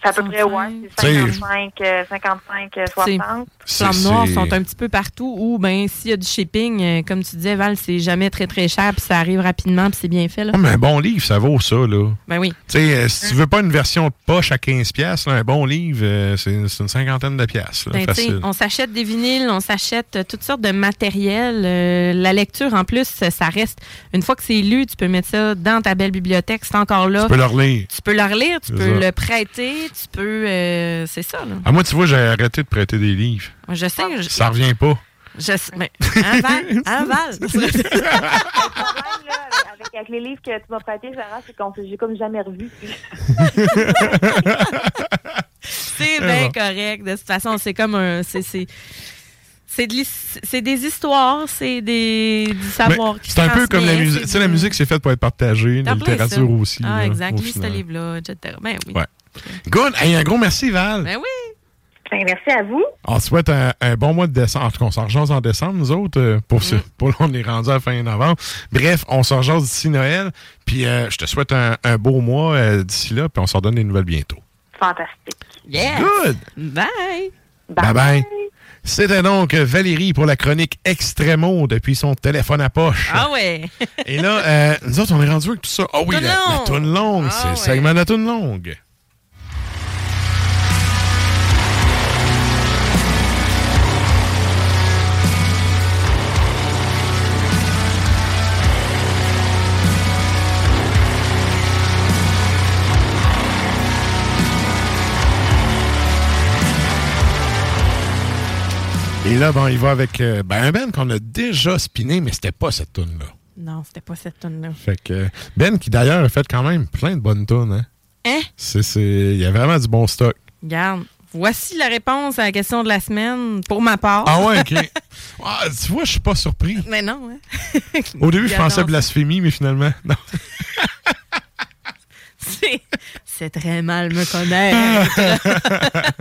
C'est à peu près, ouais, c'est Tu sais, 55, euh, 55, euh, 60. C'est- flammes noires sont un petit peu partout ou ben s'il y a du shipping, euh, comme tu disais, Val, c'est jamais très très cher puis ça arrive rapidement puis c'est bien fait là. Ah, mais un bon livre, ça vaut ça, là. Ben oui. Tu sais, euh, si tu veux pas une version poche à 15 pièces, un bon livre, euh, c'est une cinquantaine de pièces, là, Ben, facile. on s'achète des vinyles, on s'achète euh, toutes sortes de matériel. Euh, la lecture, en plus, ça reste. Une fois que c'est lu, tu peux mettre ça dans ta belle bibliothèque. C'est encore là. Tu peux le relire. Tu peux le relire, tu peux ça. le prêter, tu peux. euh, c'est ça, là. Ah, moi, tu vois, j'ai arrêté de prêter des livres. Je sais. Je, Ça revient pas. je sais. Mais, un Val. Un Val. Le problème, là, avec, avec les livres que tu m'as prêtés, Sarah, c'est qu'on j'ai comme jamais revu. C'est Ah bien bon. correct. De toute façon, c'est comme un. C'est. c'est- de des histoires, c'est des, du Mais savoir qui se C'est un peu comme la musique. c'est Tu sais, la musique, c'est fait pour être partagée. La littérature ça. aussi. Ah, là, exact. Lis ce livre-là, etc. Ben oui. Ouais. Good. Hey, un gros merci, Val. Ben oui. Ben, merci à vous. On te souhaite un, un bon mois de décembre. En tout cas, on s'en en décembre, nous autres. euh, Pour, Mm. ce, pour là, on est rendu à la fin novembre. Bref, on s'en d'ici Noël. Puis euh, je te souhaite un, un beau mois euh, d'ici là. Puis on s'en donne des nouvelles bientôt. Fantastique. Yes. Good. Bye. Bye bye. C'était donc Valérie pour la chronique Extremo depuis son téléphone à poche. Ah ouais. Et là, euh, nous autres, on est rendu avec tout ça. Ah oui, la, la longue. toune longue. Ah c'est le segment de la toune longue. Et là, bon, il va avec euh, ben, un Ben qu'on a déjà spiné, mais c'était pas cette toune-là. Non, c'était pas cette tonne-là. Fait que Ben, qui d'ailleurs a fait quand même plein de bonnes tunes, hein? Hein? C'est, c'est, il y a vraiment du bon stock. Regarde. Voici la réponse à la question de la semaine pour ma part. Ah ouais, ok. Ah, tu vois, je suis pas surpris. Mais non, hein? Au début, je pensais blasphémie, mais finalement, non. C'est, c'est très mal me connaître.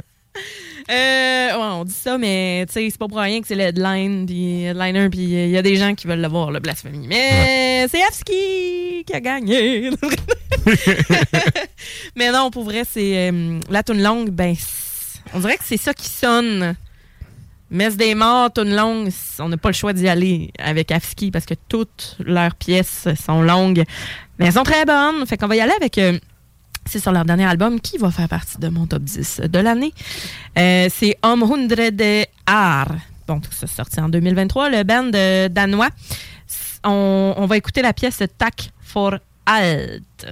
Euh, ouais, on dit ça, mais tu sais, c'est pas pour rien que c'est le headline, puis headliner, puis il y a des gens qui veulent le voir, le blasphémie. Mais c'est Afski qui a gagné. mais non, pour vrai, c'est euh, la tune longue, ben, on dirait que c'est ça qui sonne. Messe des morts, tune longue, on n'a pas le choix d'y aller avec Afski parce que toutes leurs pièces sont longues, mais elles sont très bonnes. Fait qu'on va y aller avec. euh, c'est sur leur dernier album qui va faire partie de mon top 10 de l'année. Euh, c'est Om Hundred Ar. Bon, ça sorti en 2023, le band euh, danois. On, va écouter la pièce Tack for Alt.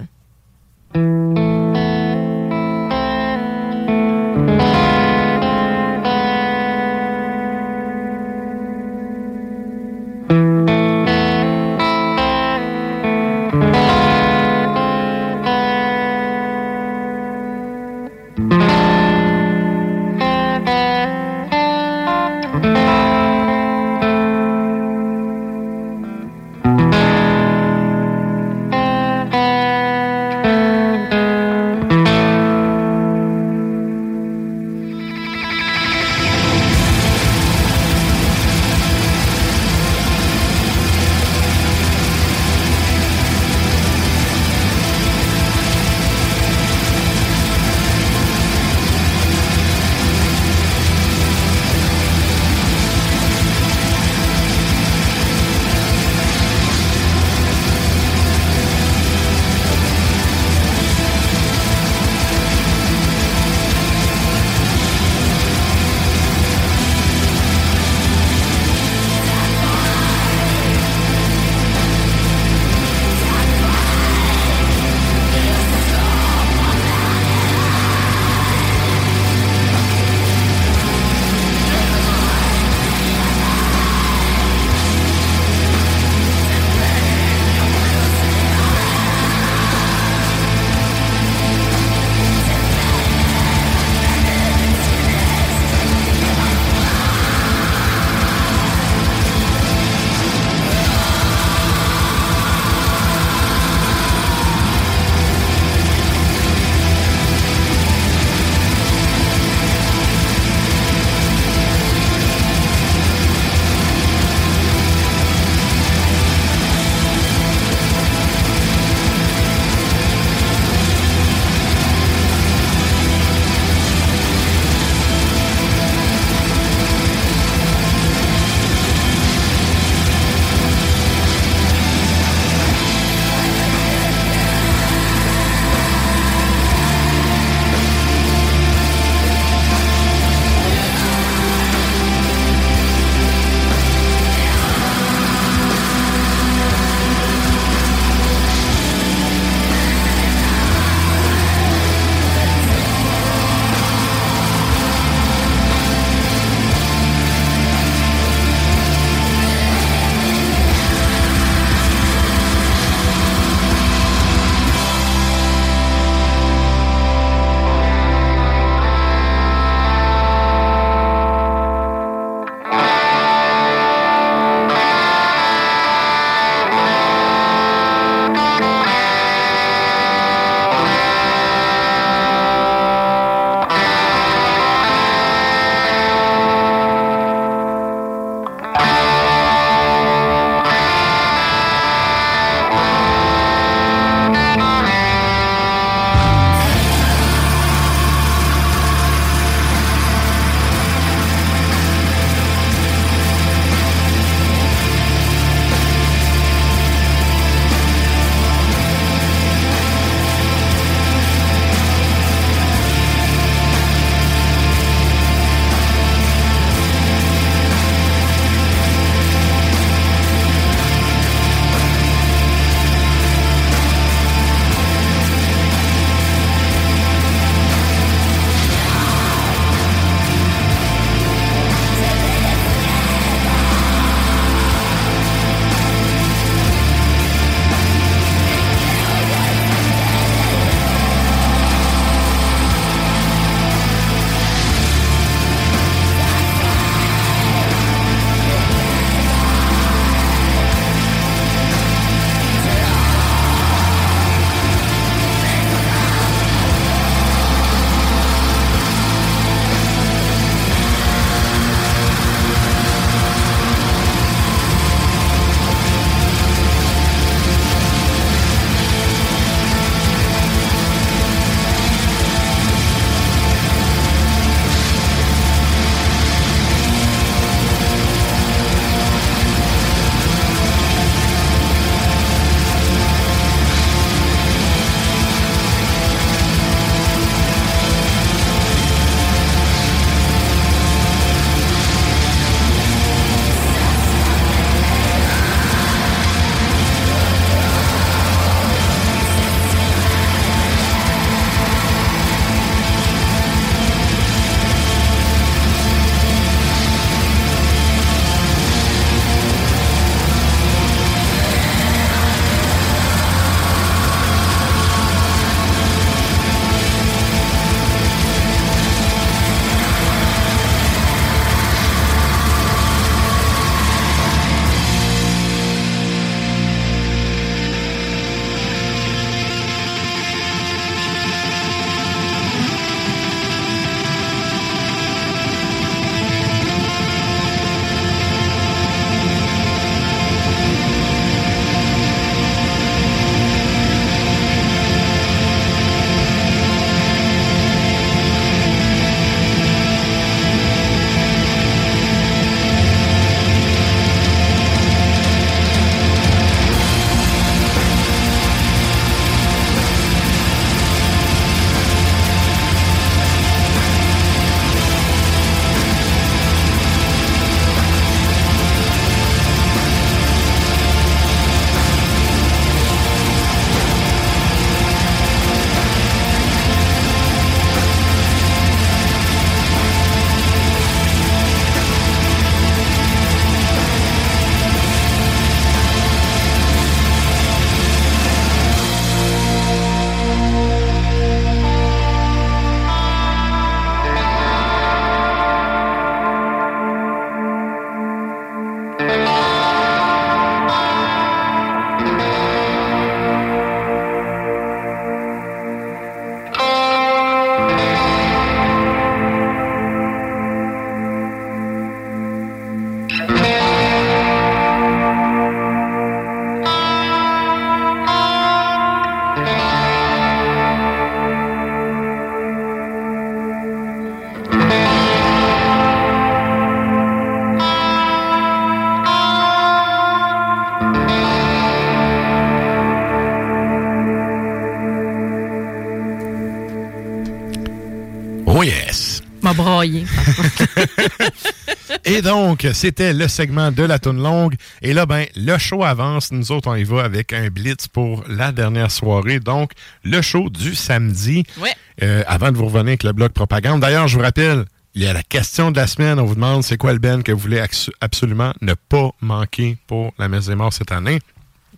Et donc, c'était le segment de la toune longue. Et là, ben, le show avance. Nous autres, on y va avec un blitz pour la dernière soirée. Donc, le show du samedi. Ouais. Euh, avant de vous revenir avec le bloc propagande. D'ailleurs, je vous rappelle, il y a la question de la semaine. On vous demande c'est quoi le Ben que vous voulez absolument ne pas manquer pour la messe des morts cette année?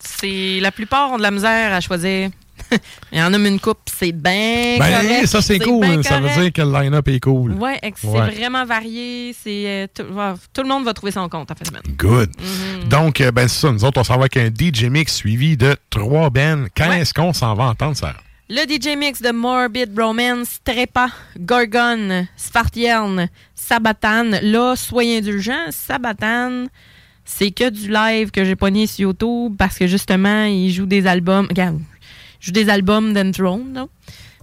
C'est la plupart ont de la misère à choisir. Il y en a une coupe, c'est bien Ben, correct. ça, c'est cool. Ça veut dire que le line-up est cool. Que c'est Ouais. vraiment varié. C'est euh, tout, le monde va trouver son compte en fait. Good. Mhm. Donc, euh, ben, c'est ça. Nous autres, on s'en va avec un DJ mix suivi de trois Ben. Quand est-ce qu'on s'en va entendre ça? Le DJ mix de Morbid Romance, Trepa, Gorgon, Spartierne, Sabatan. Là, soyez indulgents, Sabatan, c'est que du live que j'ai pogné sur YouTube parce que justement, il joue des albums. Regarde, joue des albums d'Enthrone.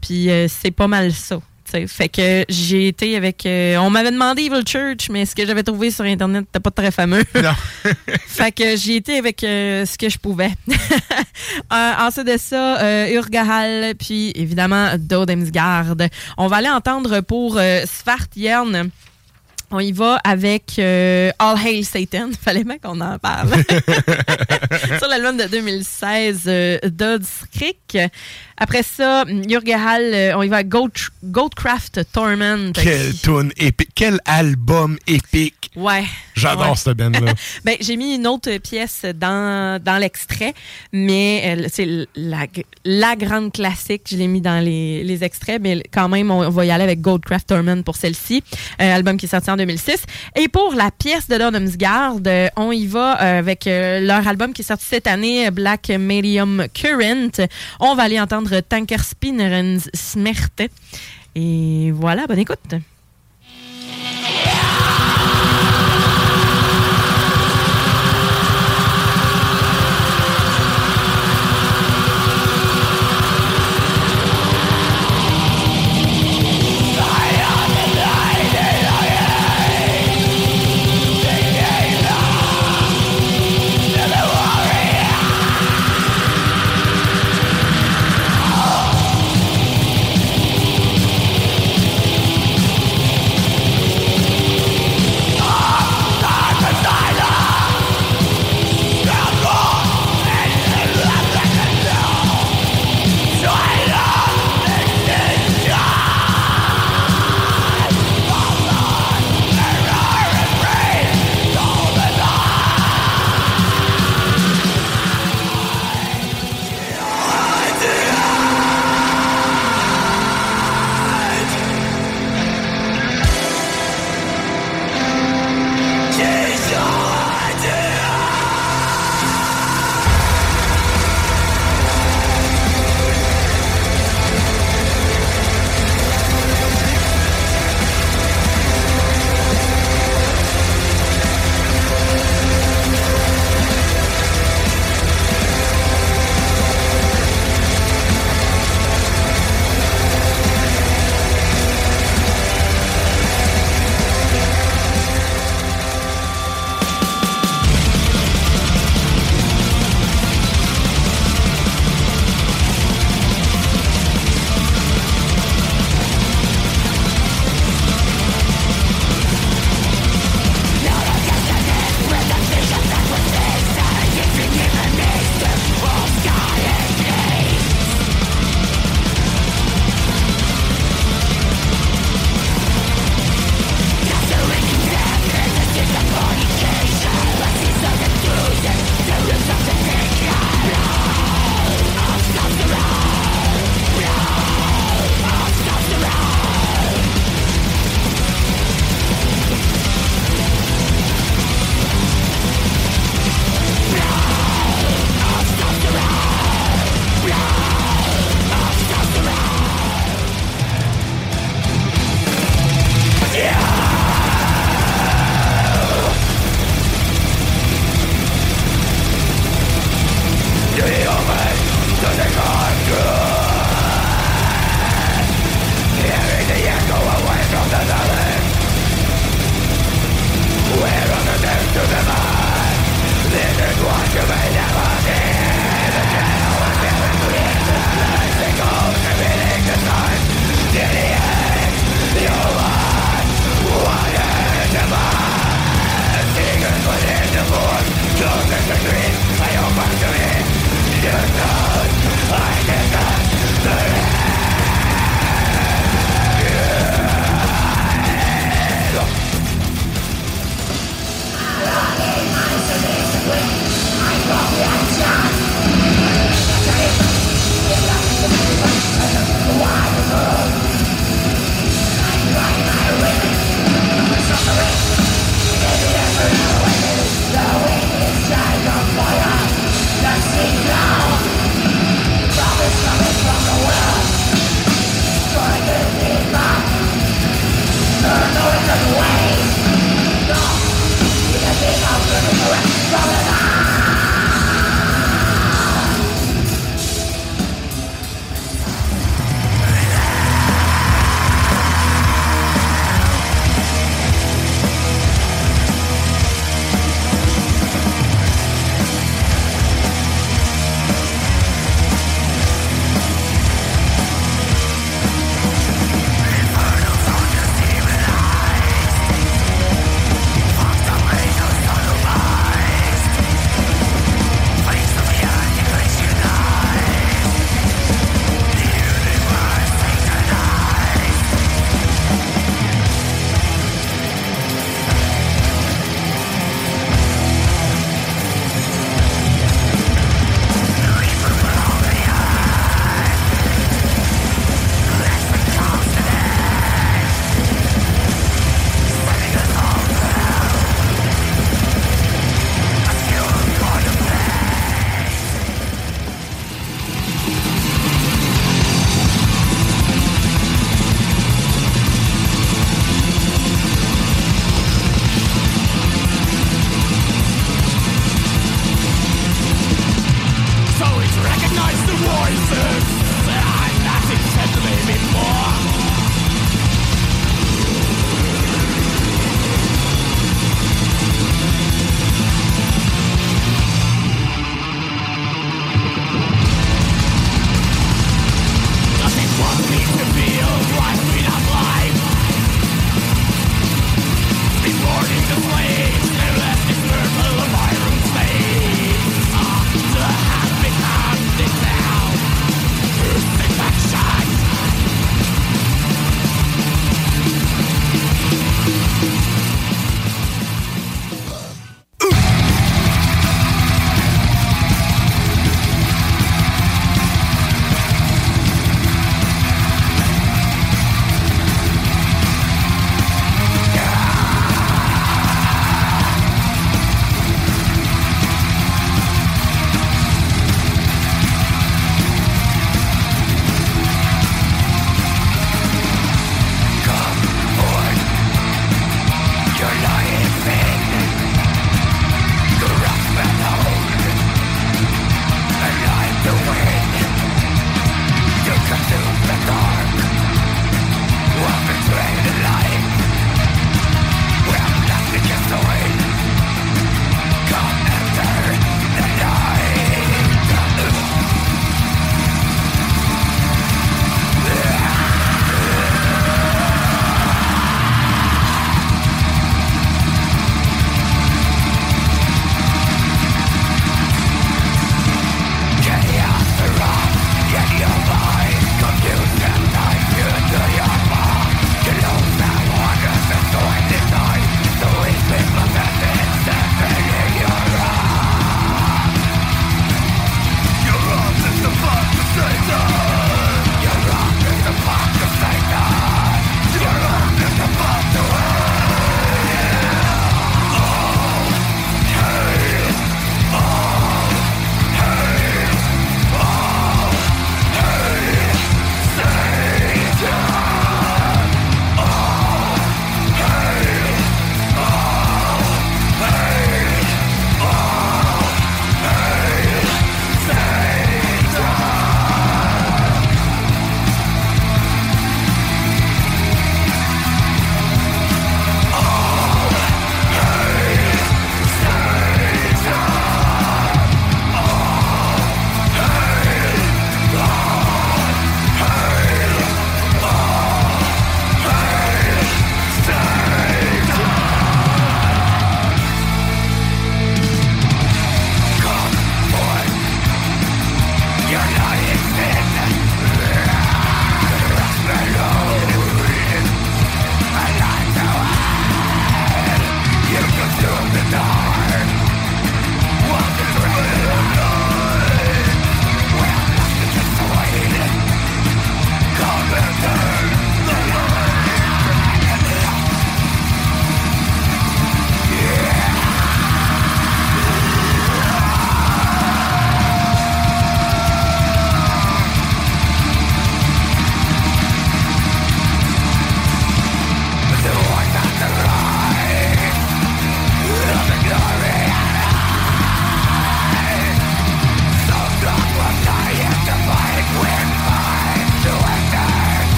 Puis euh, c'est pas mal ça. Fait que j'ai été avec. euh, on m'avait demandé Evil Church, mais ce que j'avais trouvé sur Internet n'était pas très fameux. fait que j'ai été avec euh, ce que je pouvais. Ensuite de ça, euh, Urgahal, puis évidemment Dodemsgard. On va aller entendre pour Svartjern. On y va avec euh, All Hail Satan. Fallait bien qu'on en parle. Sur l'album de 2016, euh, Dodds. Après ça, Urgahal, euh, on y va avec Goat, Goatcraft Torment. Quelle tune épique. Quel album épique. Ouais. J'adore Ouais. cette band-là. ben, j'ai mis une autre pièce dans, dans l'extrait, mais euh, c'est la, la grande classique. Je l'ai mis dans les, les extraits, mais quand même, on va y aller avec Goldcraft Torment pour celle-ci, euh, album qui est sorti en 2006. Et pour la pièce de Donumsgard, euh, on y va avec leur album qui est sorti cette année, Black Medium Current. On va aller entendre Tanker Spinnerens Smerte. Et voilà, bonne écoute.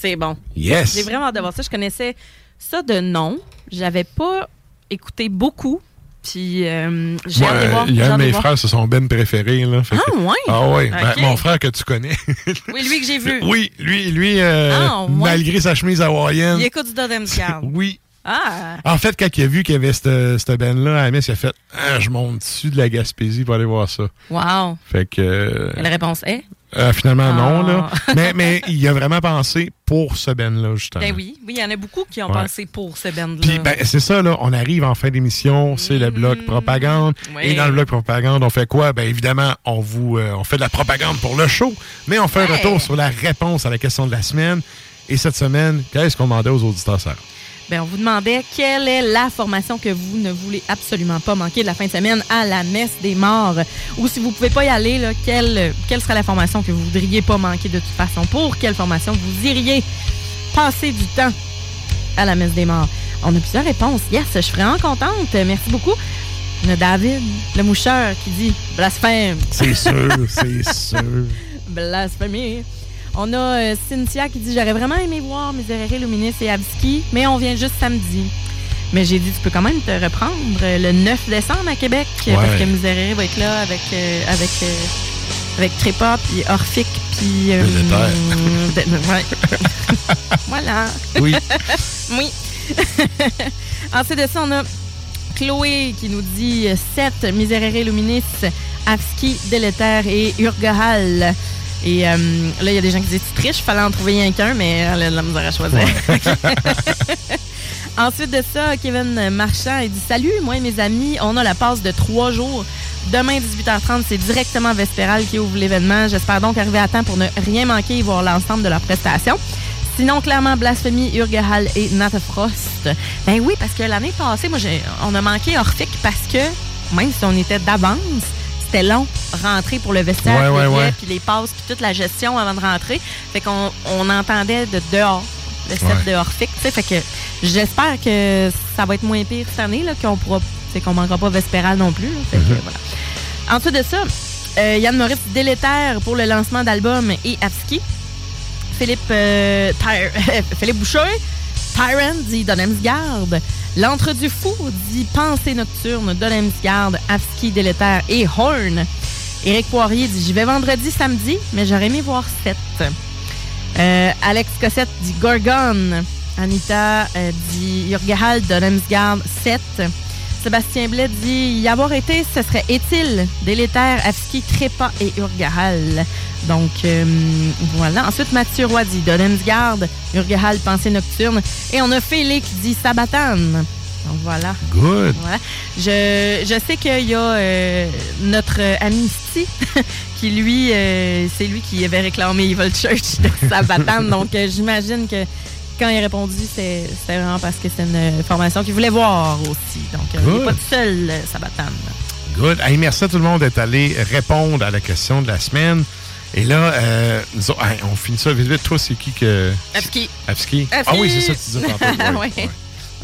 Que c'est bon. Yes. J'ai vraiment hâte de voir ça. Je connaissais ça de nom. J'avais pas écouté beaucoup. Puis euh, j'ai Moi, euh, voir. il y a un de mes voir. frères, c'est son Ben préféré. Là, Fait Ah, que- ouais? Ah ouais. Ben, mon frère que tu connais. Oui, lui que j'ai vu. oui, lui, lui euh, Ah, ouais. malgré sa chemise hawaïenne. Il écoute du Dodem Scout. Oui. Ah! En fait, quand il a vu qu'il y avait cette, cette band-là à messe, il a fait ah, Je monte dessus de la Gaspésie pour aller voir ça. Wow! Fait que. euh, La réponse est? Euh, finalement, non. Là. Ah. mais, mais il a vraiment pensé pour ce band-là, justement. Ben oui, oui, il y en a beaucoup qui ont Ouais. pensé pour ce band-là. Puis ben, c'est ça, là, on arrive en fin d'émission, c'est le bloc propagande. Mm. Ouais. Et dans le bloc propagande, on fait quoi? Ben évidemment, on vous euh, on fait de la propagande pour le show, mais on fait un retour sur la réponse à la question de la semaine. Et cette semaine, qu'est-ce qu'on demandait aux auditeurs, Sarah? Ben, on vous demandait quelle est la formation que vous ne voulez absolument pas manquer de la fin de semaine à la messe des morts. Ou si vous pouvez pas y aller, là, quelle, quelle serait la formation que vous voudriez pas manquer de toute façon? Pour quelle formation vous iriez passer du temps à la messe des morts? On a plusieurs réponses. Yes, je suis vraiment contente. Merci beaucoup. On a David, le moucheur, qui dit blasphème. C'est sûr, c'est sûr. Blasphémie. On a euh, Cynthia qui dit J'aurais vraiment aimé voir Miserere Luminis et Abski, mais on vient juste samedi. Mais j'ai dit Tu peux quand même te reprendre euh, le 9 décembre à Québec, euh, Ouais. parce que Miserere va être là avec, euh, avec, euh, avec Trépa, puis Orphic, puis. euh, de- ouais. voilà. Oui. oui. Ensuite de ça, on a Chloé qui nous dit 7 Miserere Luminis, Avski, Délétère et Urgahal. Et euh, là, il y a des gens qui disent tu triches, fallait en trouver rien qu'un, mais elle a de la misère à choisir. Ensuite de ça, Kevin Marchand, il dit Salut, moi et mes amis, on a la passe de trois jours. Demain, 18h30, c'est directement Vespéral qui ouvre l'événement. J'espère donc arriver à temps pour ne rien manquer et voir l'ensemble de leurs prestations. Sinon, clairement, Blasphémie, Urgahal et Natafrost. Ben oui, parce que l'année passée, moi, on a manqué Orphic parce que, même si on était d'avance, c'était long rentrer pour le vestiaire, Ouais, puis les billets, ouais. puis les passes, puis toute la gestion avant de rentrer. Fait qu'on on entendait de dehors le set de Orphic. Fait que j'espère que ça va être moins pire cette année, là, qu'on pourra, c'est qu'on manquera pas Vespéral non plus. là. Fait que, Mhm. voilà. Ensuite de ça, euh, Yann Moritz délétère pour le lancement d'album et Apski. Philippe, euh, Philippe Boucher, Tyrant dit Donemsgard. L'entre du fou dit Pensée nocturne, Donemsgard, Apski, délétère et Horn. Éric Poirier dit J'y vais vendredi, samedi, mais j'aurais aimé voir 7. Euh, Alex Cossette dit Gorgon. Anita euh, dit Urgahal, Donemsgard, 7. Sébastien Blais dit y avoir été, ce serait Étile, Délétère, Afski, Trépa et Urgahal. Donc, euh, voilà. Ensuite, Mathieu Roy dit Donemsgard, Urgahal, Pensée nocturne. Et on a Félix qui dit Sabatane. Donc, voilà. Good. Voilà. Je, je sais qu'il y a euh, notre ami Sty qui, lui, euh, c'est lui qui avait réclamé Evil Church de Sabatane. Donc, j'imagine que quand il a répondu, c'est- c'était vraiment parce que c'est une formation qu'il voulait voir aussi. Donc, euh, il n'est pas tout seul, euh, Sabatane. Good. Hey, merci à tout le monde d'être allé répondre à la question de la semaine. Et là, euh, nous autres- hey, on finit ça vite vite. Toi, c'est qui que. Afski. Afski. Ah oui, c'est ça que tu disais tantôt. Ouais, Ouais. ouais.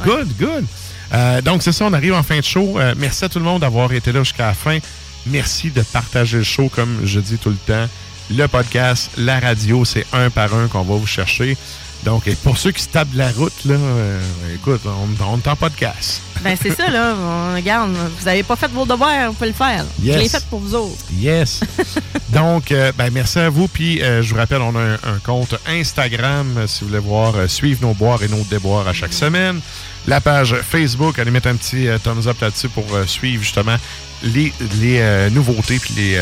Good, good. Euh, donc, c'est ça, on arrive en fin de show. Euh, merci à tout le monde d'avoir été là jusqu'à la fin. Merci de partager le show, comme je dis tout le temps. Le podcast, la radio, c'est un par un qu'on va vous chercher. Donc, et pour ceux qui se tapent de la route, là, euh, écoute, on on est en podcast. Ben, c'est ça, là. On, regarde, vous n'avez pas fait vos devoirs, vous pouvez le faire. Yes. Je l'ai fait pour vous autres. Yes. Donc, euh, ben, merci à vous. Puis, euh, je vous rappelle, on a un, un compte Instagram si vous voulez voir, suivre nos boires et nos déboires à chaque semaine. La page Facebook, allez mettre un petit thumbs up là-dessus pour suivre justement les, les nouveautés puis les,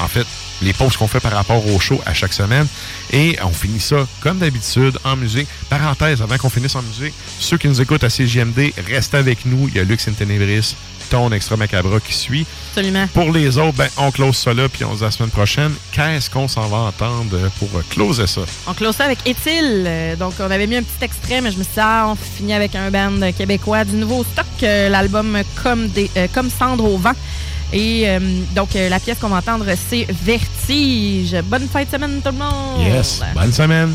en fait, les posts qu'on fait par rapport au show à chaque semaine. Et on finit ça, comme d'habitude, en musique. Parenthèse, avant qu'on finisse en musique, ceux qui nous écoutent à CGMD, restez avec nous. Il y a Lux Tenebris, ton extra macabre qui suit. Absolument. Pour les autres, ben, on close ça là, puis on se dit à la semaine prochaine. Qu'est-ce qu'on s'en va entendre pour euh, closer ça? On close ça avec Étile. Euh, Donc, on avait mis un petit extrait, mais je me suis dit, ah, on finit avec un band québécois du nouveau stock, euh, l'album Comme, des, euh, Comme Cendre au vent. Et euh, donc, euh, la pièce qu'on va entendre, c'est Vertige. Bonne fin de semaine, tout le monde! Yes. Bonne semaine.